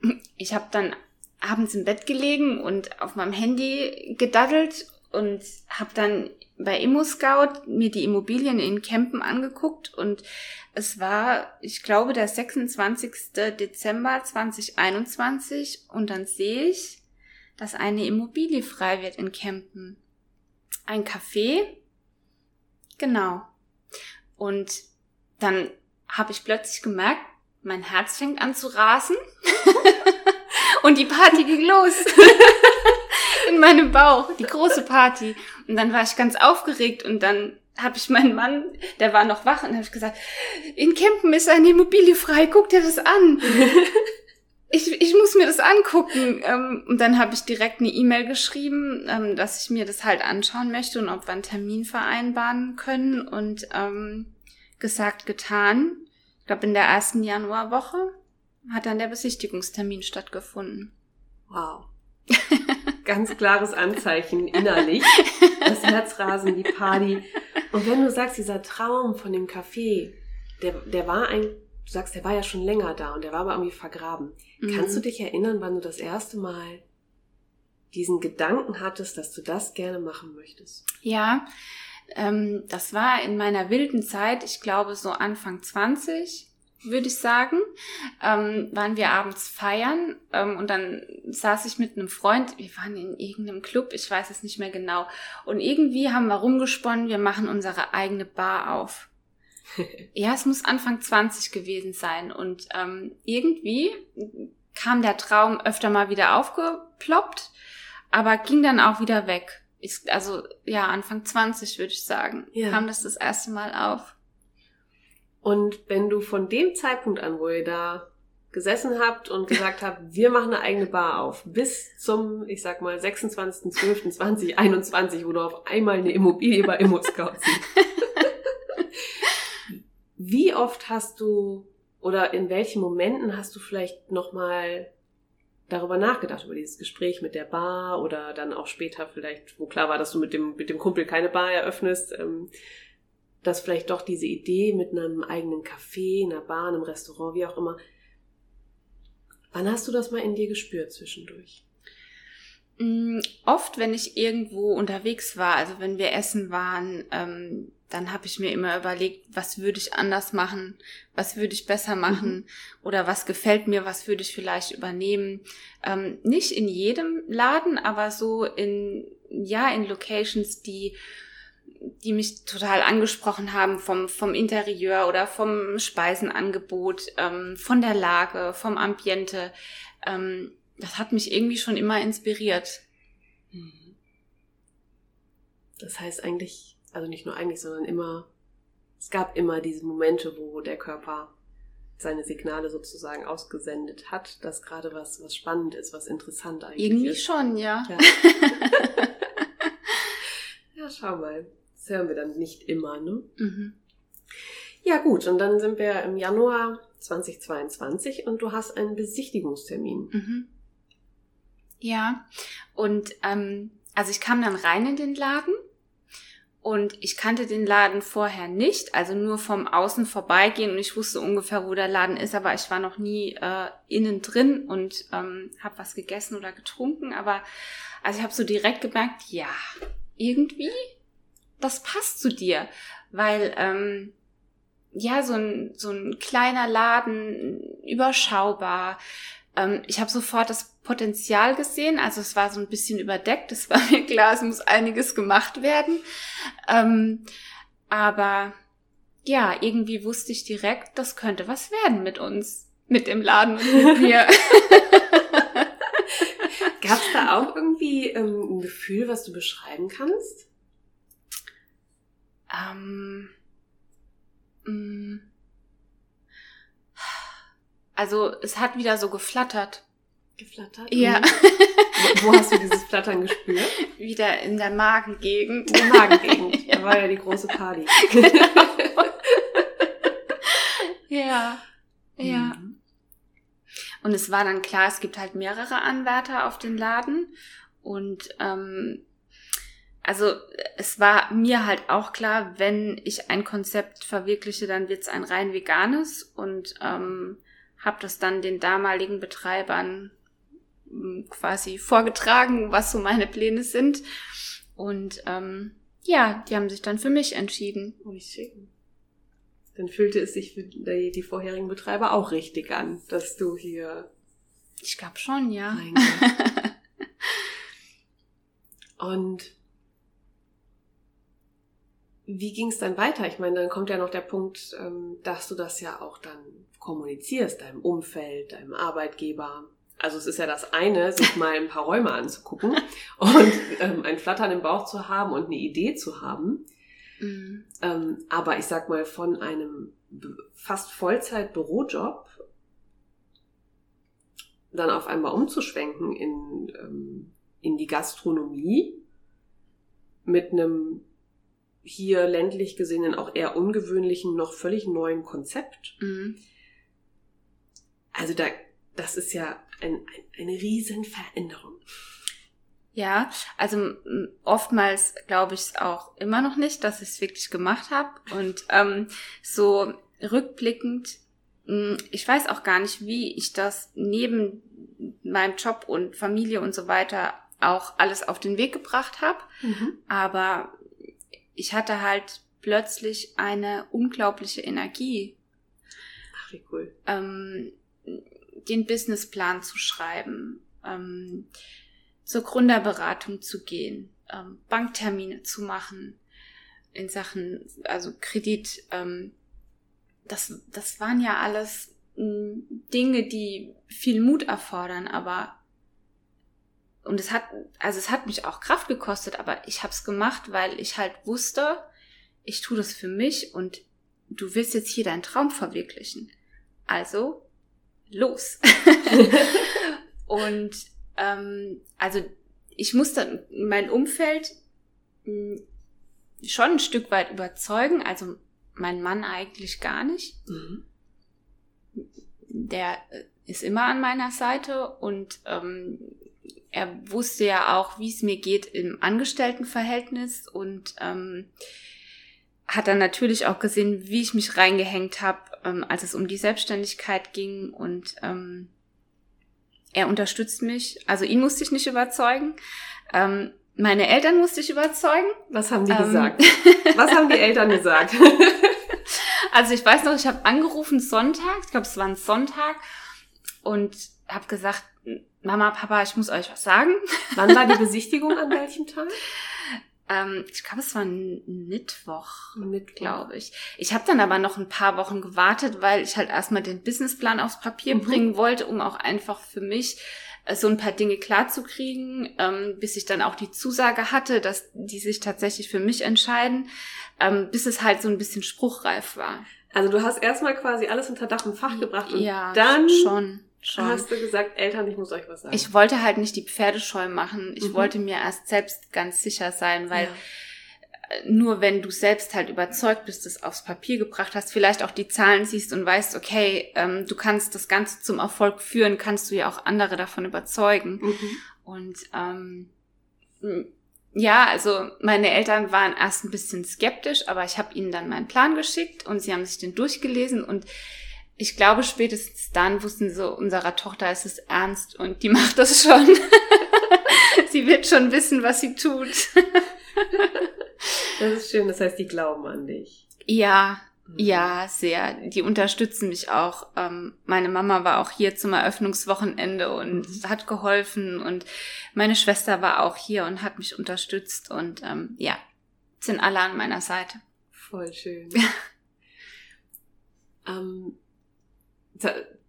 (laughs) ich habe dann abends im Bett gelegen und auf meinem Handy gedaddelt und habe dann bei ImmoScout mir die Immobilien in Kempen angeguckt und es war, ich glaube, der 26. Dezember 2021 und dann sehe ich, dass eine Immobilie frei wird in Kempen. Ein Café. Genau. Und dann habe ich plötzlich gemerkt, mein Herz fängt an zu rasen (laughs) und die Party ging los. (laughs) in meinem Bauch, die große Party. Und dann war ich ganz aufgeregt und dann habe ich meinen Mann, der war noch wach, und habe ich gesagt, in Kempen ist eine Immobilie frei, guck dir das an. (laughs) ich, ich muss mir das angucken. Ähm, und dann habe ich direkt eine E-Mail geschrieben, ähm, dass ich mir das halt anschauen möchte und ob wir einen Termin vereinbaren können. Und ähm, gesagt, getan. Ich glaube, in der ersten Januarwoche hat dann der Besichtigungstermin stattgefunden. Wow. (laughs) Ganz klares Anzeichen innerlich. (laughs) Das Herzrasen, die Party. Und wenn du sagst, dieser Traum von dem Café, der, der war ein, du sagst, der war ja schon länger da und der war aber irgendwie vergraben. Mhm. Kannst du dich erinnern, wann du das erste Mal diesen Gedanken hattest, dass du das gerne machen möchtest? Ja, ähm, das war in meiner wilden Zeit, ich glaube so Anfang 20 würde ich sagen, ähm, waren wir abends feiern ähm, und dann saß ich mit einem Freund, wir waren in irgendeinem Club, ich weiß es nicht mehr genau, und irgendwie haben wir rumgesponnen, wir machen unsere eigene Bar auf. (laughs) ja, es muss Anfang 20 gewesen sein und ähm, irgendwie kam der Traum öfter mal wieder aufgeploppt, aber ging dann auch wieder weg. Ich, also ja, Anfang 20 würde ich sagen, ja. kam das das erste Mal auf. Und wenn du von dem Zeitpunkt an, wo ihr da gesessen habt und gesagt habt, wir machen eine eigene Bar auf, bis zum, ich sag mal, 26.12.2021, wo du auf einmal eine Immobilie bei ImmoScout siehst. (laughs) Wie oft hast du oder in welchen Momenten hast du vielleicht nochmal darüber nachgedacht, über dieses Gespräch mit der Bar oder dann auch später vielleicht, wo klar war, dass du mit dem, mit dem Kumpel keine Bar eröffnest, ähm, dass vielleicht doch diese Idee mit einem eigenen Café, einer Bar, einem Restaurant, wie auch immer, Wann hast du das mal in dir gespürt zwischendurch? Mm, oft, wenn ich irgendwo unterwegs war, also wenn wir essen waren, ähm, dann habe ich mir immer überlegt, was würde ich anders machen, was würde ich besser machen mhm. oder was gefällt mir, was würde ich vielleicht übernehmen. Ähm, nicht in jedem Laden, aber so in ja in Locations, die die mich total angesprochen haben vom, vom Interieur oder vom Speisenangebot, ähm, von der Lage, vom Ambiente. Ähm, das hat mich irgendwie schon immer inspiriert. Mhm. Das heißt eigentlich, also nicht nur eigentlich, sondern immer, es gab immer diese Momente, wo der Körper seine Signale sozusagen ausgesendet hat, dass gerade was, was spannend ist, was interessant eigentlich Irgendwie ist. schon, ja. Ja. (laughs) ja, schau mal. Das hören wir dann nicht immer, ne? Mhm. Ja, gut, und dann sind wir im Januar 2022 und du hast einen Besichtigungstermin. Mhm. Ja, und ähm, also ich kam dann rein in den Laden und ich kannte den Laden vorher nicht, also nur vom Außen vorbeigehen und ich wusste ungefähr, wo der Laden ist, aber ich war noch nie äh, innen drin und ähm, habe was gegessen oder getrunken. Aber also ich habe so direkt gemerkt, ja, irgendwie das passt zu dir, weil ähm, ja so ein so ein kleiner Laden überschaubar. Ähm, ich habe sofort das Potenzial gesehen, also es war so ein bisschen überdeckt. Es war mir klar, es muss einiges gemacht werden, ähm, aber ja, irgendwie wusste ich direkt, das könnte was werden mit uns, mit dem Laden und mit (laughs) mir. Gab es da auch irgendwie ähm, ein Gefühl, was du beschreiben kannst? Ähm, mm. also es hat wieder so geflattert. Geflattert? Ja. Mhm. (laughs) Wo, hast du dieses Flattern gespürt? Wieder in der Magengegend. In der Magengegend. (laughs) ja. Da war ja die große Party. Genau. (laughs) ja. Ja. Mhm. Und es war dann klar, es gibt halt mehrere Anwärter auf den Laden. Und ähm, also es war mir halt auch klar, wenn ich ein Konzept verwirkliche, dann wird es ein rein veganes und ähm, habe das dann den damaligen Betreibern hm, quasi vorgetragen, was so meine Pläne sind. Und ähm, ja, die haben sich dann für mich entschieden. Oh, wie schön. Dann fühlte es sich für die, die vorherigen Betreiber auch richtig an, dass du hier. Ich glaube schon, ja. (laughs) Und wie ging es dann weiter? Ich meine, dann kommt ja noch der Punkt, ähm, dass du das ja auch dann kommunizierst, deinem Umfeld, deinem Arbeitgeber. Also es ist ja das eine, sich (laughs) mal ein paar Räume anzugucken und ähm, ein Flattern im Bauch zu haben und eine Idee zu haben. Mhm. Ähm, aber ich sag mal, von einem fast Vollzeit-Bürojob dann auf einmal umzuschwenken in, in die Gastronomie mit einem hier ländlich gesehen auch eher ungewöhnlichen, noch völlig neuen Konzept. Mhm. Also da, das ist ja ein, ein, eine Riesenveränderung. Ja, also oftmals glaube ich es auch immer noch nicht, dass ich es wirklich gemacht habe. Und ähm, so rückblickend, ich weiß auch gar nicht, wie ich das neben meinem Job und Familie und so weiter auch alles auf den Weg gebracht habe. Mhm. Aber ich hatte halt plötzlich eine unglaubliche Energie. Ach, wie cool. Ähm, den Businessplan zu schreiben, ähm, zur Gründerberatung zu gehen, ähm, Banktermine zu machen in Sachen, also Kredit. Ähm, das, das waren ja alles Dinge, die viel Mut erfordern, aber und es hat, also es hat mich auch Kraft gekostet, aber ich habe es gemacht, weil ich halt wusste, ich tue das für mich und du willst jetzt hier deinen Traum verwirklichen. Also los. (laughs) und ähm, also ich musste mein Umfeld mh, hm, schon ein Stück weit überzeugen, also mein Mann eigentlich gar nicht. Mhm. Der äh, ist immer an meiner Seite und ähm, er wusste ja auch, wie es mir geht im Angestelltenverhältnis und ähm, hat dann natürlich auch gesehen, wie ich mich reingehängt habe, ähm, als es um die Selbstständigkeit ging und ähm, er unterstützt mich. Also ihn musste ich nicht überzeugen. Ähm, meine Eltern musste ich überzeugen. Was haben die ähm, gesagt? (laughs) Was haben die Eltern gesagt? (laughs) also ich weiß noch, ich habe angerufen Sonntag, ich glaube es war ein Sonntag und habe gesagt, Mama, Papa, ich muss euch was sagen. (laughs) Wann war die (laughs) Besichtigung an welchem Tag? Ähm, ich glaube, es war ein Mittwoch, Mittwoch. glaube ich. Ich habe dann aber noch ein paar Wochen gewartet, weil ich halt erstmal den Businessplan aufs Papier mhm. bringen wollte, um auch einfach für mich äh, so ein paar Dinge klarzukriegen, ähm, bis ich dann auch die Zusage hatte, dass die sich tatsächlich für mich entscheiden, ähm, bis es halt so ein bisschen spruchreif war. Also du hast erstmal quasi alles unter Dach und Fach gebracht und ja, dann schon Schon. Hast du gesagt, Eltern, ich muss euch was sagen? Ich wollte halt nicht die Pferdescheu machen. Ich mhm. wollte mir erst selbst ganz sicher sein, weil ja. nur wenn du selbst halt überzeugt bist, das aufs Papier gebracht hast, vielleicht auch die Zahlen siehst und weißt, okay, ähm, du kannst das Ganze zum Erfolg führen, kannst du ja auch andere davon überzeugen. Mhm. Und ähm, ja, also meine Eltern waren erst ein bisschen skeptisch, aber ich habe ihnen dann meinen Plan geschickt und sie haben sich den durchgelesen und ich glaube, spätestens dann wussten sie so, unserer Tochter ist es ernst und die (laughs) macht das schon. (laughs) sie wird schon wissen, was sie tut. das ist schön, das heißt, die glauben an dich. Ja, mhm. ja, sehr. Die unterstützen mich auch. Ähm, meine Mama war auch hier zum Eröffnungswochenende und mhm. hat geholfen und meine Schwester war auch hier und hat mich unterstützt und ähm, ja, sind alle an meiner Seite. Voll schön. (laughs) ähm,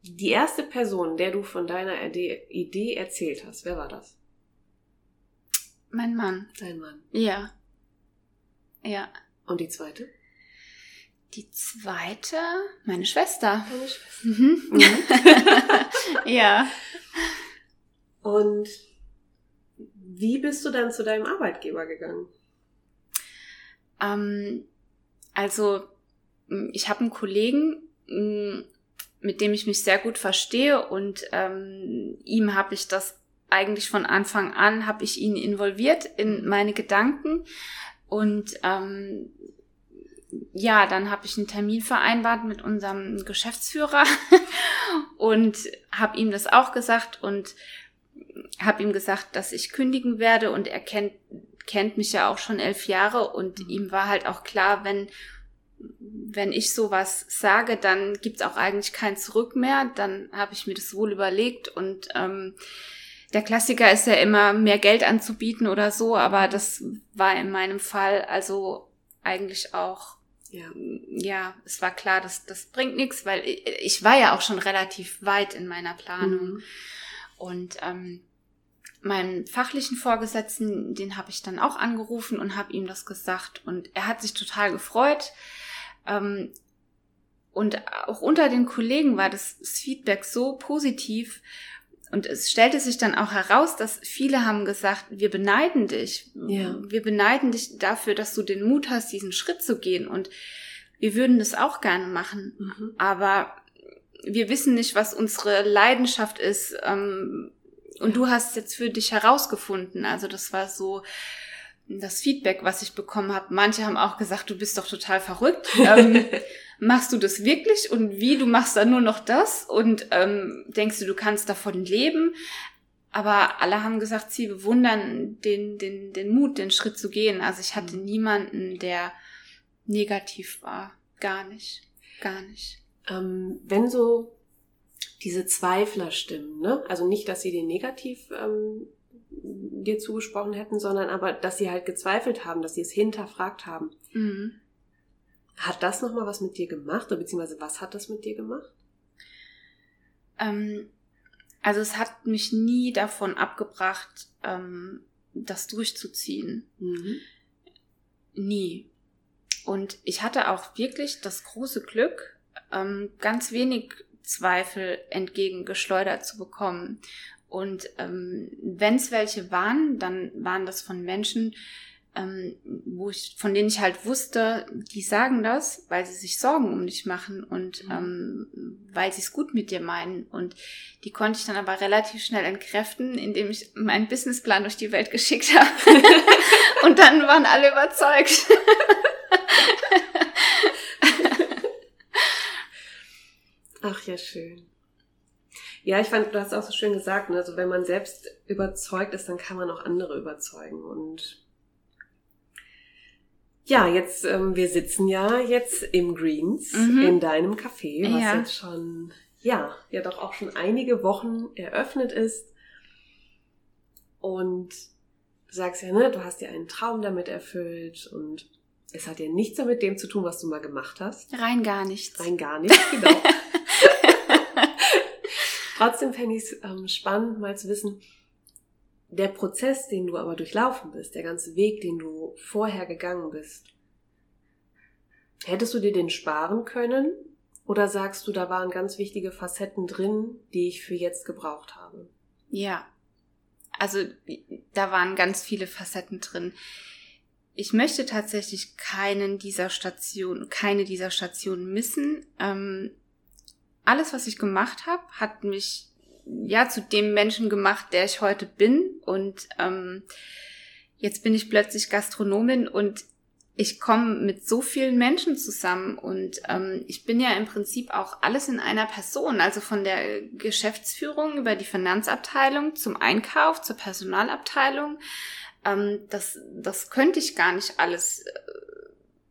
die erste Person, der du von deiner Idee erzählt hast, wer war das? Mein Mann. Dein Mann. Ja. Ja. Und die zweite? Die zweite, meine Schwester. Meine Schwester. Mhm. Mhm. (laughs) ja. Und wie bist du dann zu deinem Arbeitgeber gegangen? Ähm, also, ich habe einen Kollegen, mit dem ich mich sehr gut verstehe und ähm, ihm habe ich das eigentlich von Anfang an, habe ich ihn involviert in meine Gedanken und ähm, ja, dann habe ich einen Termin vereinbart mit unserem Geschäftsführer (laughs) und habe ihm das auch gesagt und habe ihm gesagt, dass ich kündigen werde und er kennt kennt mich ja auch schon elf Jahre und mhm. ihm war halt auch klar, wenn wenn ich sowas sage, dann gibt's auch eigentlich kein Zurück mehr. Dann habe ich mir das wohl überlegt und ähm, der Klassiker ist ja immer mehr Geld anzubieten oder so, aber das war in meinem Fall also eigentlich auch ja, ja es war klar, dass das bringt nichts, weil ich, ich, war ja auch schon relativ weit in meiner Planung mhm. und ähm, meinen fachlichen Vorgesetzten, den habe ich dann auch angerufen und habe ihm das gesagt und er hat sich total gefreut. Ähm, und auch unter den Kollegen war das Feedback so positiv. Und es stellte sich dann auch heraus, dass viele haben gesagt, wir beneiden dich. Ja. Wir beneiden dich dafür, dass du den Mut hast, diesen Schritt zu gehen. Und wir würden das auch gerne machen. Mhm. Aber wir wissen nicht, was unsere Leidenschaft ist. Ähm, und du hast jetzt für dich herausgefunden. Also das war so, das Feedback, was ich bekommen habe. Manche haben auch gesagt, du bist doch total verrückt. (laughs) Ähm, machst du das wirklich? Und wie? Du machst da nur noch das? Und ähm, denkst du, du kannst davon leben? Aber alle haben gesagt, sie bewundern den, den, den Mut, den Schritt zu gehen. Also ich hatte mhm. niemanden, der negativ war. Gar nicht. Gar nicht. Ähm, wenn so diese Zweiflerstimmen, ne? Also nicht, dass sie den negativ ähm, dir zugesprochen hätten, sondern aber, dass sie halt gezweifelt haben, dass sie es hinterfragt haben. Mhm. Hat das nochmal was mit dir gemacht? Oder beziehungsweise was hat das mit dir gemacht? Ähm, also es hat mich nie davon abgebracht, ähm, das durchzuziehen. Mhm. Nie. Und ich hatte auch wirklich das große Glück, ähm, ganz wenig Zweifel entgegengeschleudert zu bekommen. Und ähm, wenn es welche waren, dann waren das von Menschen, ähm, wo ich, von denen ich halt wusste, die sagen das, weil sie sich Sorgen um dich machen und mhm. ähm, weil sie es gut mit dir meinen. Und die konnte ich dann aber relativ schnell entkräften, indem ich meinen Businessplan durch die Welt geschickt habe. (laughs) und dann waren alle überzeugt. Ach ja, schön. Ja, ich fand, du hast auch so schön gesagt, ne? also wenn man selbst überzeugt ist, dann kann man auch andere überzeugen. Und ja, jetzt, ähm, wir sitzen ja jetzt im Greens, mhm. in deinem Café, was ja. jetzt schon, ja, ja doch auch schon einige Wochen eröffnet ist. Und du sagst ja, ne, du hast dir einen Traum damit erfüllt und es hat ja nichts damit dem zu tun, was du mal gemacht hast. Rein gar nichts. Rein gar nichts, genau. (laughs) Trotzdem fände ich es ähm, spannend, mal zu wissen, der Prozess, den du aber durchlaufen bist, der ganze Weg, den du vorher gegangen bist, hättest du dir den sparen können? Oder sagst du, da waren ganz wichtige Facetten drin, die ich für jetzt gebraucht habe? Ja, also da waren ganz viele Facetten drin. Ich möchte tatsächlich keinen dieser Stationen, keine dieser Stationen missen. Ähm, alles, was ich gemacht habe, hat mich ja zu dem Menschen gemacht, der ich heute bin. Und ähm, jetzt bin ich plötzlich Gastronomin und ich komme mit so vielen Menschen zusammen und ähm, ich bin ja im Prinzip auch alles in einer Person, also von der Geschäftsführung über die Finanzabteilung zum Einkauf, zur Personalabteilung. Ähm, das, das könnte ich gar nicht alles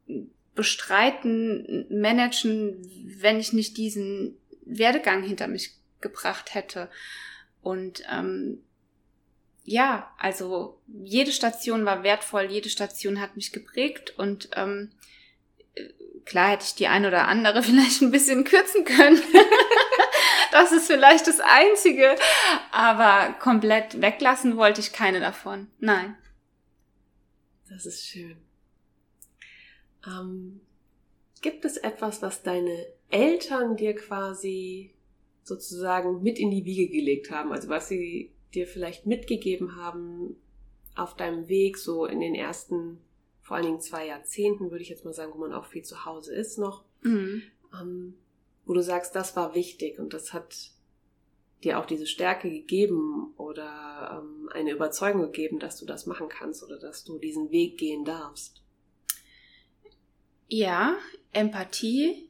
äh, bestreiten, managen, wenn ich nicht diesen Werdegang hinter mich gebracht hätte. Und ähm, ja, also jede Station war wertvoll, jede Station hat mich geprägt und ähm, klar hätte ich die ein oder andere (laughs) vielleicht ein bisschen kürzen können. (laughs) das ist vielleicht das Einzige, aber komplett weglassen wollte ich keine davon. Nein. Das ist schön. Ähm, gibt es etwas, was deine Eltern dir quasi sozusagen mit in die Wiege gelegt haben? Also was sie dir vielleicht mitgegeben haben auf deinem Weg, so in den ersten, vor allen Dingen zwei Jahrzehnten, würde ich jetzt mal sagen, wo man auch viel zu Hause ist noch, mhm. ähm, wo du sagst, das war wichtig und das hat dir auch diese Stärke gegeben oder ähm, eine Überzeugung gegeben, dass du das machen kannst oder dass du diesen Weg gehen darfst? Ja, Empathie,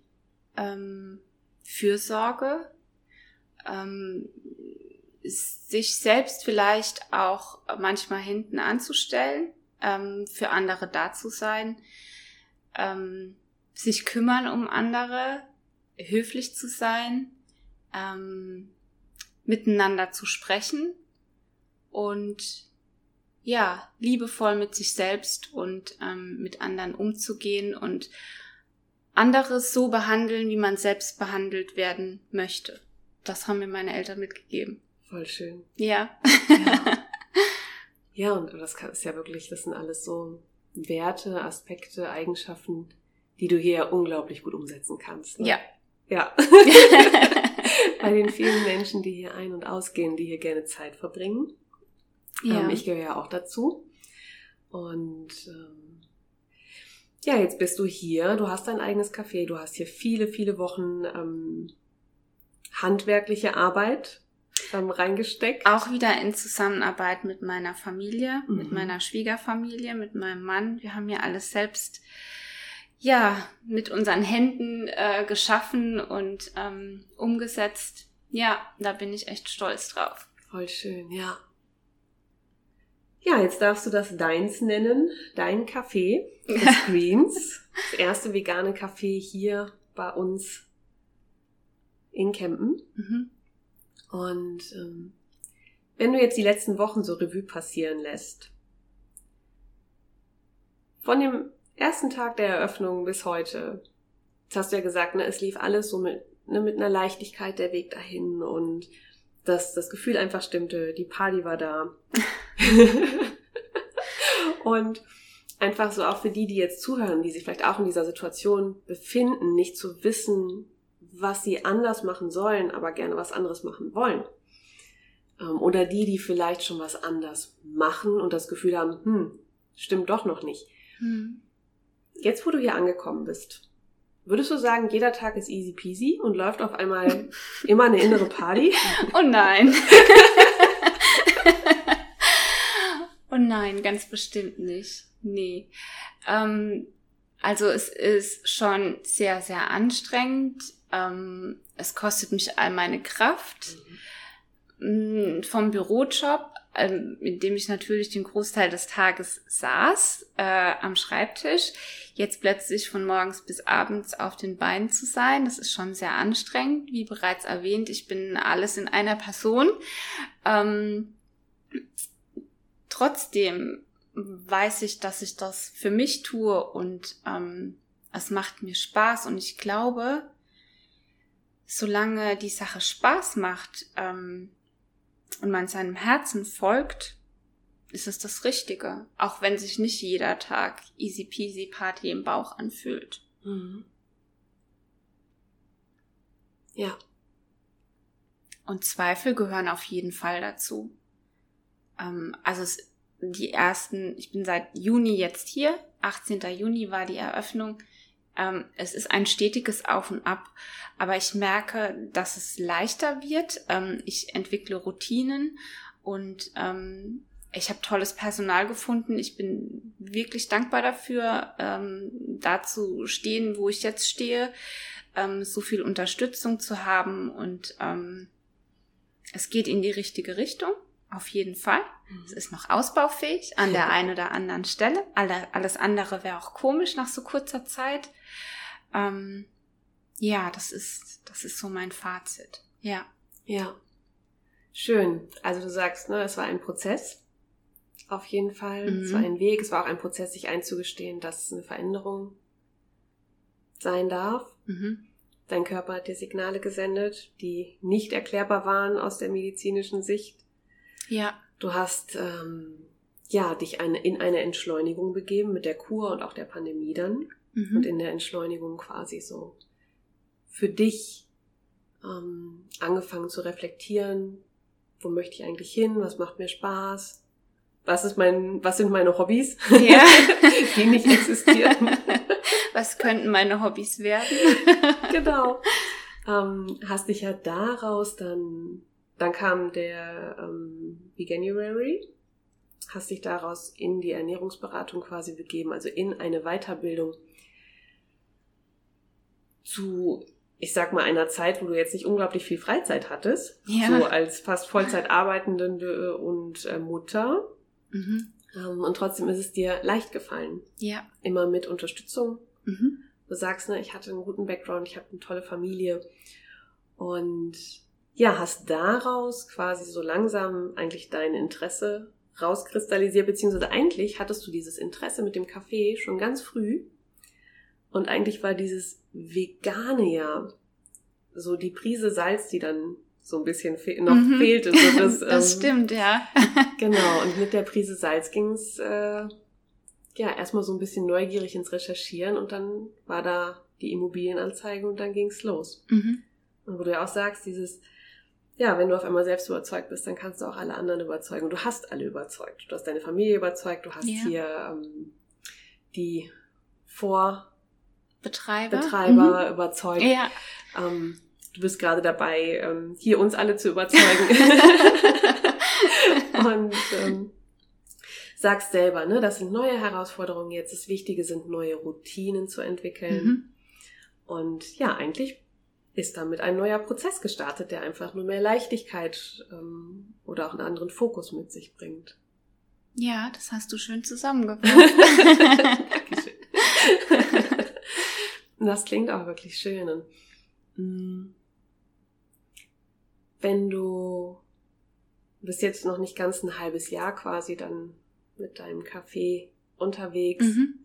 ähm, Fürsorge, ähm, sich selbst vielleicht auch manchmal hinten anzustellen, ähm, für andere da zu sein, ähm, sich kümmern um andere, höflich zu sein, ähm, miteinander zu sprechen und ja, liebevoll mit sich selbst und ähm, mit anderen umzugehen und anderes so behandeln, wie man selbst behandelt werden möchte. Das haben mir meine Eltern mitgegeben. Voll schön. Ja. Ja, ja und das ist ja wirklich, das sind alles so Werte, Aspekte, Eigenschaften, die du hier unglaublich gut umsetzen kannst. Ne? Ja. Ja. (laughs) Bei den vielen Menschen, die hier ein- und ausgehen, die hier gerne Zeit verbringen. Ja. Ähm, ich gehöre ja auch dazu. Und ähm, ja, jetzt bist du hier, du hast dein eigenes Café, du hast hier viele, viele Wochen ähm, handwerkliche Arbeit ähm, reingesteckt. Auch wieder in Zusammenarbeit mit meiner Familie, mhm. mit meiner Schwiegerfamilie, mit meinem Mann. Wir haben ja alles selbst ja mit unseren Händen äh, geschaffen und ähm, umgesetzt. Ja, da bin ich echt stolz drauf. Voll schön, ja. Ja, jetzt darfst du das deins nennen, dein Café, des (laughs) Greens. Das erste vegane Café hier bei uns in Kempen. Mhm. Und ähm, wenn du jetzt die letzten Wochen so Revue passieren lässt, von dem ersten Tag der Eröffnung bis heute, jetzt hast du ja gesagt, ne, es lief alles so mit ne, mit einer Leichtigkeit der Weg dahin und dass das Gefühl einfach stimmte, die Party war da. (laughs) und einfach so auch für die, die jetzt zuhören, die sich vielleicht auch in dieser Situation befinden, nicht zu wissen, was sie anders machen sollen, aber gerne was anderes machen wollen. Ähm, oder die, die vielleicht schon was anders machen und das Gefühl haben, hm, stimmt doch noch nicht. Hm. Jetzt, wo du hier angekommen bist, würdest du sagen, jeder Tag ist easy peasy und läuft auf einmal immer eine innere Party? (laughs) Oh nein. (laughs) oh nein, ganz bestimmt nicht. Nee. Ähm, also es ist schon sehr, sehr anstrengend. Ähm, es kostet mich all meine Kraft. Mhm. Vom Bürojob, ähm, in dem ich natürlich den Großteil des Tages saß, äh, am Schreibtisch, jetzt plötzlich von morgens bis abends auf den Beinen zu sein, das ist schon sehr anstrengend. Wie bereits erwähnt, ich bin alles in einer Person. Ähm, trotzdem weiß ich, dass ich das für mich tue und ähm, es macht mir Spaß und ich glaube, solange die Sache Spaß macht ähm, und man seinem Herzen folgt, ist es das Richtige, auch wenn sich nicht jeder Tag easy peasy Party im Bauch anfühlt. Mhm. Ja. Und Zweifel gehören auf jeden Fall dazu. Ähm, also es die ersten, ich bin seit Juni jetzt hier, 18. Juni war die Eröffnung. Ähm, es ist ein stetiges Auf und Ab, aber ich merke, dass es leichter wird. Ähm, ich entwickle Routinen und ähm, ich habe tolles Personal gefunden. Ich bin wirklich dankbar dafür, ähm, da zu stehen, wo ich jetzt stehe, ähm, so viel Unterstützung zu haben und ähm, es geht in die richtige Richtung. Auf jeden Fall. Mhm. Es ist noch ausbaufähig an der (laughs) einen oder anderen Stelle. Alles andere wäre auch komisch nach so kurzer Zeit. Ähm, ja, das ist, das ist so mein Fazit. Ja. Ja. Schön. Also du sagst, ne, es war ein Prozess. Auf jeden Fall. Mhm. Es war ein Weg. Es war auch ein Prozess, sich einzugestehen, dass es eine Veränderung sein darf. Mhm. Dein Körper hat dir Signale gesendet, die nicht erklärbar waren aus der medizinischen Sicht. Ja. Du hast ähm, ja dich eine, in eine Entschleunigung begeben mit der Kur und auch der Pandemie dann. Mhm. Und in der Entschleunigung quasi so für dich ähm, angefangen zu reflektieren, wo möchte ich eigentlich hin, was macht mir Spaß, was ist mein, was sind meine Hobbys, ja. (laughs) die nicht existieren. (laughs) Was könnten meine Hobbys werden? genau. Ähm, hast dich ja daraus dann dann kam der ähm, Veganuary, hast dich daraus in die Ernährungsberatung quasi begeben, also in eine Weiterbildung zu, ich sag mal, einer Zeit, wo du jetzt nicht unglaublich viel Freizeit hattest, ja. so als fast Vollzeit arbeitende und äh, Mutter. Mhm. Ähm, und trotzdem ist es dir leicht gefallen. Ja. Immer mit Unterstützung. Mhm. Du sagst, ne, ich hatte einen guten Background, ich habe eine tolle Familie und ja, hast daraus quasi so langsam eigentlich dein Interesse rauskristallisiert, beziehungsweise eigentlich hattest du dieses Interesse mit dem Kaffee schon ganz früh. Und eigentlich war dieses Vegane ja so die Prise Salz, die dann so ein bisschen fe noch mhm. fehlte. So (laughs) das, das ähm, stimmt, ja. (laughs) genau, und mit der Prise Salz ging's äh, ja erstmal so ein bisschen neugierig ins Recherchieren und dann war da die Immobilienanzeige und dann ging's los. Mhm. Und wo du ja auch sagst, dieses ja, wenn du auf einmal selbst überzeugt bist, dann kannst du auch alle anderen überzeugen. Du hast alle überzeugt. Du hast deine Familie überzeugt, du hast ja. hier ähm, die Vorbetreiber Betreiber mhm. überzeugt. Ja. Ähm, du bist gerade dabei, ähm, hier uns alle zu überzeugen. (laughs) Und ähm, sagst selber, ne, das sind neue Herausforderungen jetzt. Das Wichtige sind neue Routinen zu entwickeln. Mhm. Und ja, eigentlich ist damit ein neuer Prozess gestartet, der einfach nur mehr Leichtigkeit ähm, oder auch einen anderen Fokus mit sich bringt. Ja, das hast du schön (laughs) zusammengefasst. Dankeschön. (laughs) das klingt auch wirklich schön. Und, mm, wenn du bist jetzt noch nicht ganz ein halbes Jahr quasi dann mit deinem Kaffee unterwegs mhm.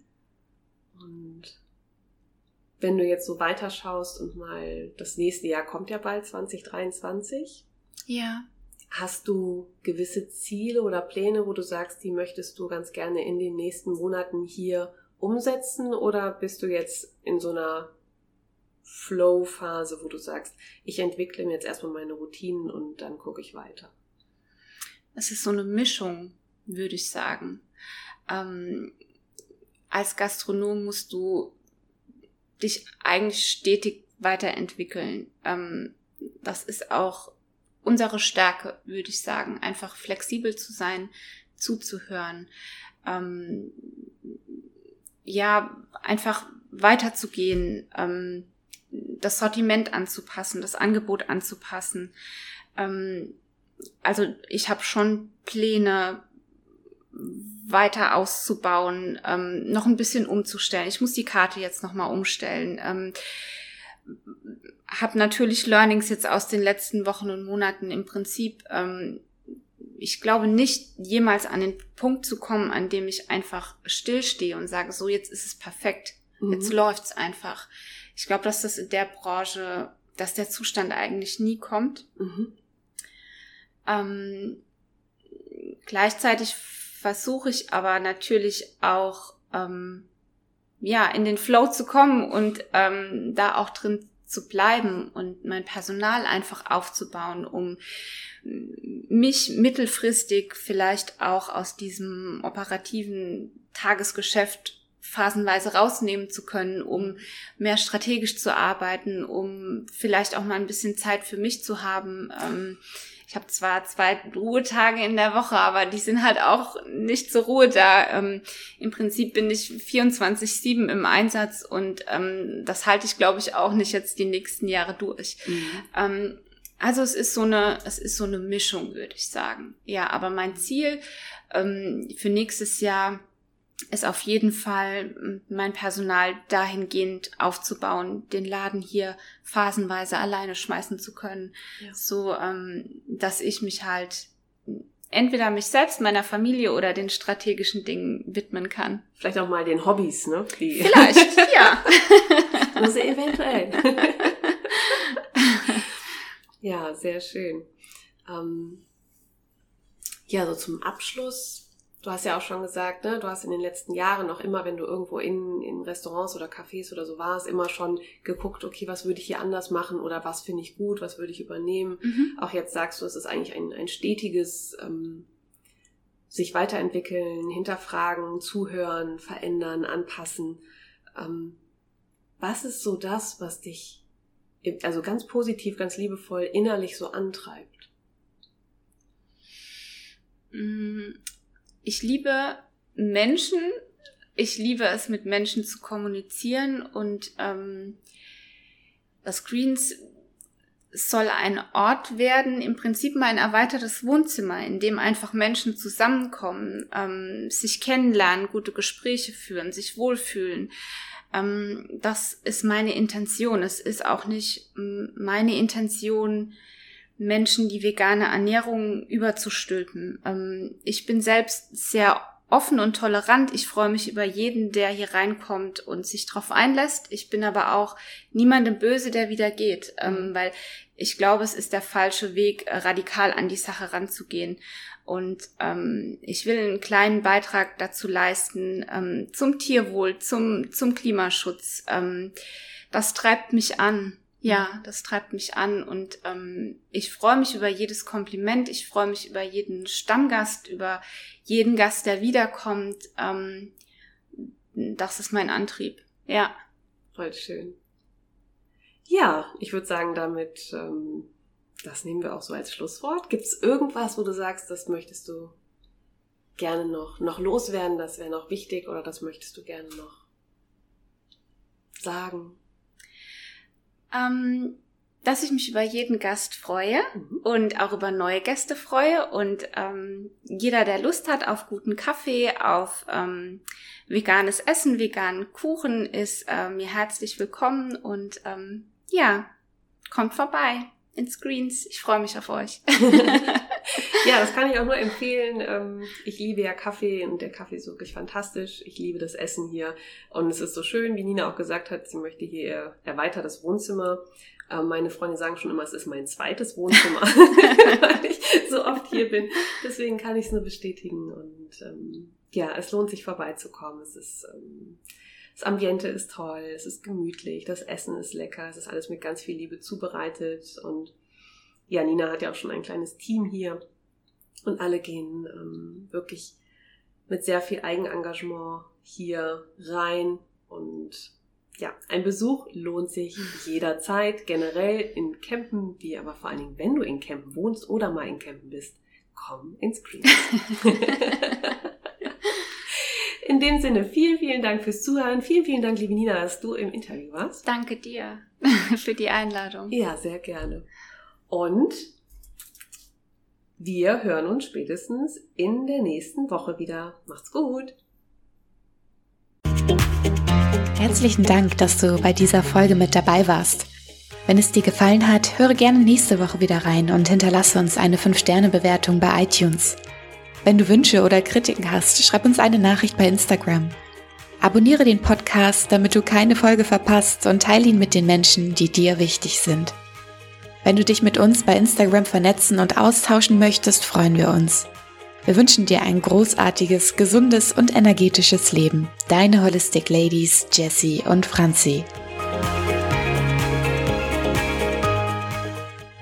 und wenn du jetzt so weiterschaust und mal das nächste Jahr kommt ja bald 2023. Ja. Hast du gewisse Ziele oder Pläne, wo du sagst, die möchtest du ganz gerne in den nächsten Monaten hier umsetzen oder bist du jetzt in so einer Flow-Phase, wo du sagst, ich entwickle mir jetzt erstmal meine Routinen und dann gucke ich weiter? Es ist so eine Mischung, würde ich sagen. Ähm, als Gastronom musst du dich eigentlich stetig weiterentwickeln. Ähm, das ist auch unsere Stärke, würde ich sagen, einfach flexibel zu sein, zuzuhören. Ähm, ja, einfach weiterzugehen, ähm, das Sortiment anzupassen, das Angebot anzupassen. Ähm, also ich habe schon Pläne, weiter auszubauen, ähm, noch ein bisschen umzustellen. Ich muss die Karte jetzt noch mal umstellen. Ähm, habe natürlich Learnings jetzt aus den letzten Wochen und Monaten im Prinzip. Ähm, ich glaube nicht jemals an den Punkt zu kommen, an dem ich einfach stillstehe und sage, so jetzt ist es perfekt, mhm. jetzt läuft's einfach. Ich glaube, dass das in der Branche, dass der Zustand eigentlich nie kommt. Mhm. Ähm, gleichzeitig versuche ich aber natürlich auch ähm, ja in den Flow zu kommen und ähm, da auch drin zu bleiben und mein Personal einfach aufzubauen, um mich mittelfristig vielleicht auch aus diesem operativen Tagesgeschäft phasenweise rausnehmen zu können, um mehr strategisch zu arbeiten, um vielleicht auch mal ein bisschen Zeit für mich zu haben. Ähm, ich habe zwar zwei Ruhetage in der Woche, aber die sind halt auch nicht zur Ruhe da. Ähm, Im Prinzip bin ich 24-7 im Einsatz und ähm, das halte ich, glaube ich, auch nicht jetzt die nächsten Jahre durch. Mhm. Ähm, also es ist so eine, es ist so eine Mischung, würde ich sagen. Ja, aber mein Ziel ähm, für nächstes Jahr ist auf jeden Fall mein Personal dahingehend aufzubauen, den Laden hier phasenweise alleine schmeißen zu können, ja. so ähm, dass ich mich halt entweder mich selbst, meiner Familie oder den strategischen Dingen widmen kann. Vielleicht auch mal den Hobbys, ne? Die Vielleicht, (laughs) ja. (laughs) Also eventuell. (laughs) ja, sehr schön. Ähm, ja, so zum Abschluss Du hast ja auch schon gesagt, ne, du hast in den letzten Jahren noch immer, wenn du irgendwo in, in Restaurants oder Cafés oder so warst, immer schon geguckt, okay, was würde ich hier anders machen oder was finde ich gut, was würde ich übernehmen. Mhm. Auch jetzt sagst du, es ist eigentlich ein, ein stetiges ähm, sich weiterentwickeln, hinterfragen, zuhören, verändern, anpassen. Ähm, was ist so das, was dich, also ganz positiv, ganz liebevoll, innerlich so antreibt? Mhm ich liebe Menschen. Ich liebe es, mit Menschen zu kommunizieren und ähm, das Greens soll ein Ort werden, im Prinzip mal ein erweitertes Wohnzimmer, in dem einfach Menschen zusammenkommen, ähm, sich kennenlernen, gute Gespräche führen, sich wohlfühlen. Ähm, das ist meine Intention. Es ist auch nicht meine Intention, Menschen die vegane Ernährung überzustülpen. Ähm, ich bin selbst sehr offen und tolerant. Ich freue mich über jeden, der hier reinkommt und sich darauf einlässt. Ich bin aber auch niemandem böse, der wieder geht, ähm, weil ich glaube, es ist der falsche Weg, äh, radikal an die Sache ranzugehen. Und ähm, ich will einen kleinen Beitrag dazu leisten, ähm, zum Tierwohl, zum, zum Klimaschutz. Ähm, das treibt mich an. Ja, das treibt mich an und ähm, ich freue mich über jedes Kompliment, ich freue mich über jeden Stammgast, über jeden Gast, der wiederkommt. Ähm, das ist mein Antrieb. Ja. Voll schön. Ja, ich würde sagen, damit, ähm, das nehmen wir auch so als Schlusswort. Gibt es irgendwas, wo du sagst, das möchtest du gerne noch, noch loswerden, das wäre noch wichtig oder das möchtest du gerne noch sagen? Ähm, dass ich mich über jeden Gast freue mhm. und auch über neue Gäste freue und ähm, jeder, der Lust hat auf guten Kaffee, auf ähm, veganes Essen, veganen Kuchen, ist äh, mir herzlich willkommen und ähm, ja, kommt vorbei ins Greens. Ich freue mich auf euch. (laughs) (laughs) ja, das kann ich auch nur empfehlen. Ähm, ich liebe ja Kaffee und der Kaffee ist wirklich fantastisch. Ich liebe das Essen hier und es ist so schön, wie Nina auch gesagt hat, sie möchte hier ihr erweitertes Wohnzimmer. Ähm, meine Freunde sagen schon immer, es ist mein zweites Wohnzimmer, (laughs) weil ich so oft hier bin. Deswegen kann ich es nur bestätigen und ähm, ja, es lohnt sich vorbeizukommen. Es ist das Ambiente ist toll, es ist gemütlich, das Essen ist lecker, es ist alles mit ganz viel Liebe zubereitet und ja, Nina hat ja auch schon ein kleines Team hier und alle gehen ähm, wirklich mit sehr viel Eigenengagement hier rein und ja, ein Besuch lohnt sich jederzeit, generell in Campen, wie aber vor allen Dingen, wenn du in Campen wohnst oder mal in Campen bist, komm ins Green. (laughs) In dem Sinne, vielen, vielen Dank fürs Zuhören. Vielen, vielen Dank, liebe Nina, dass du im Interview warst. Danke dir (laughs) für die Einladung. Ja, sehr gerne. Und wir hören uns spätestens in der nächsten Woche wieder. Macht's gut. Herzlichen Dank, dass du bei dieser Folge mit dabei warst. Wenn es dir gefallen hat, höre gerne nächste Woche wieder rein und hinterlasse uns eine 5-Sterne-Bewertung bei iTunes. Wenn du Wünsche oder Kritiken hast, schreib uns eine Nachricht bei Instagram. Abonniere den Podcast, damit du keine Folge verpasst und teile ihn mit den Menschen, die dir wichtig sind. Wenn du dich mit uns bei Instagram vernetzen und austauschen möchtest, freuen wir uns. Wir wünschen dir ein großartiges, gesundes und energetisches Leben. Deine Holistic Ladies, Jessie und Franzi.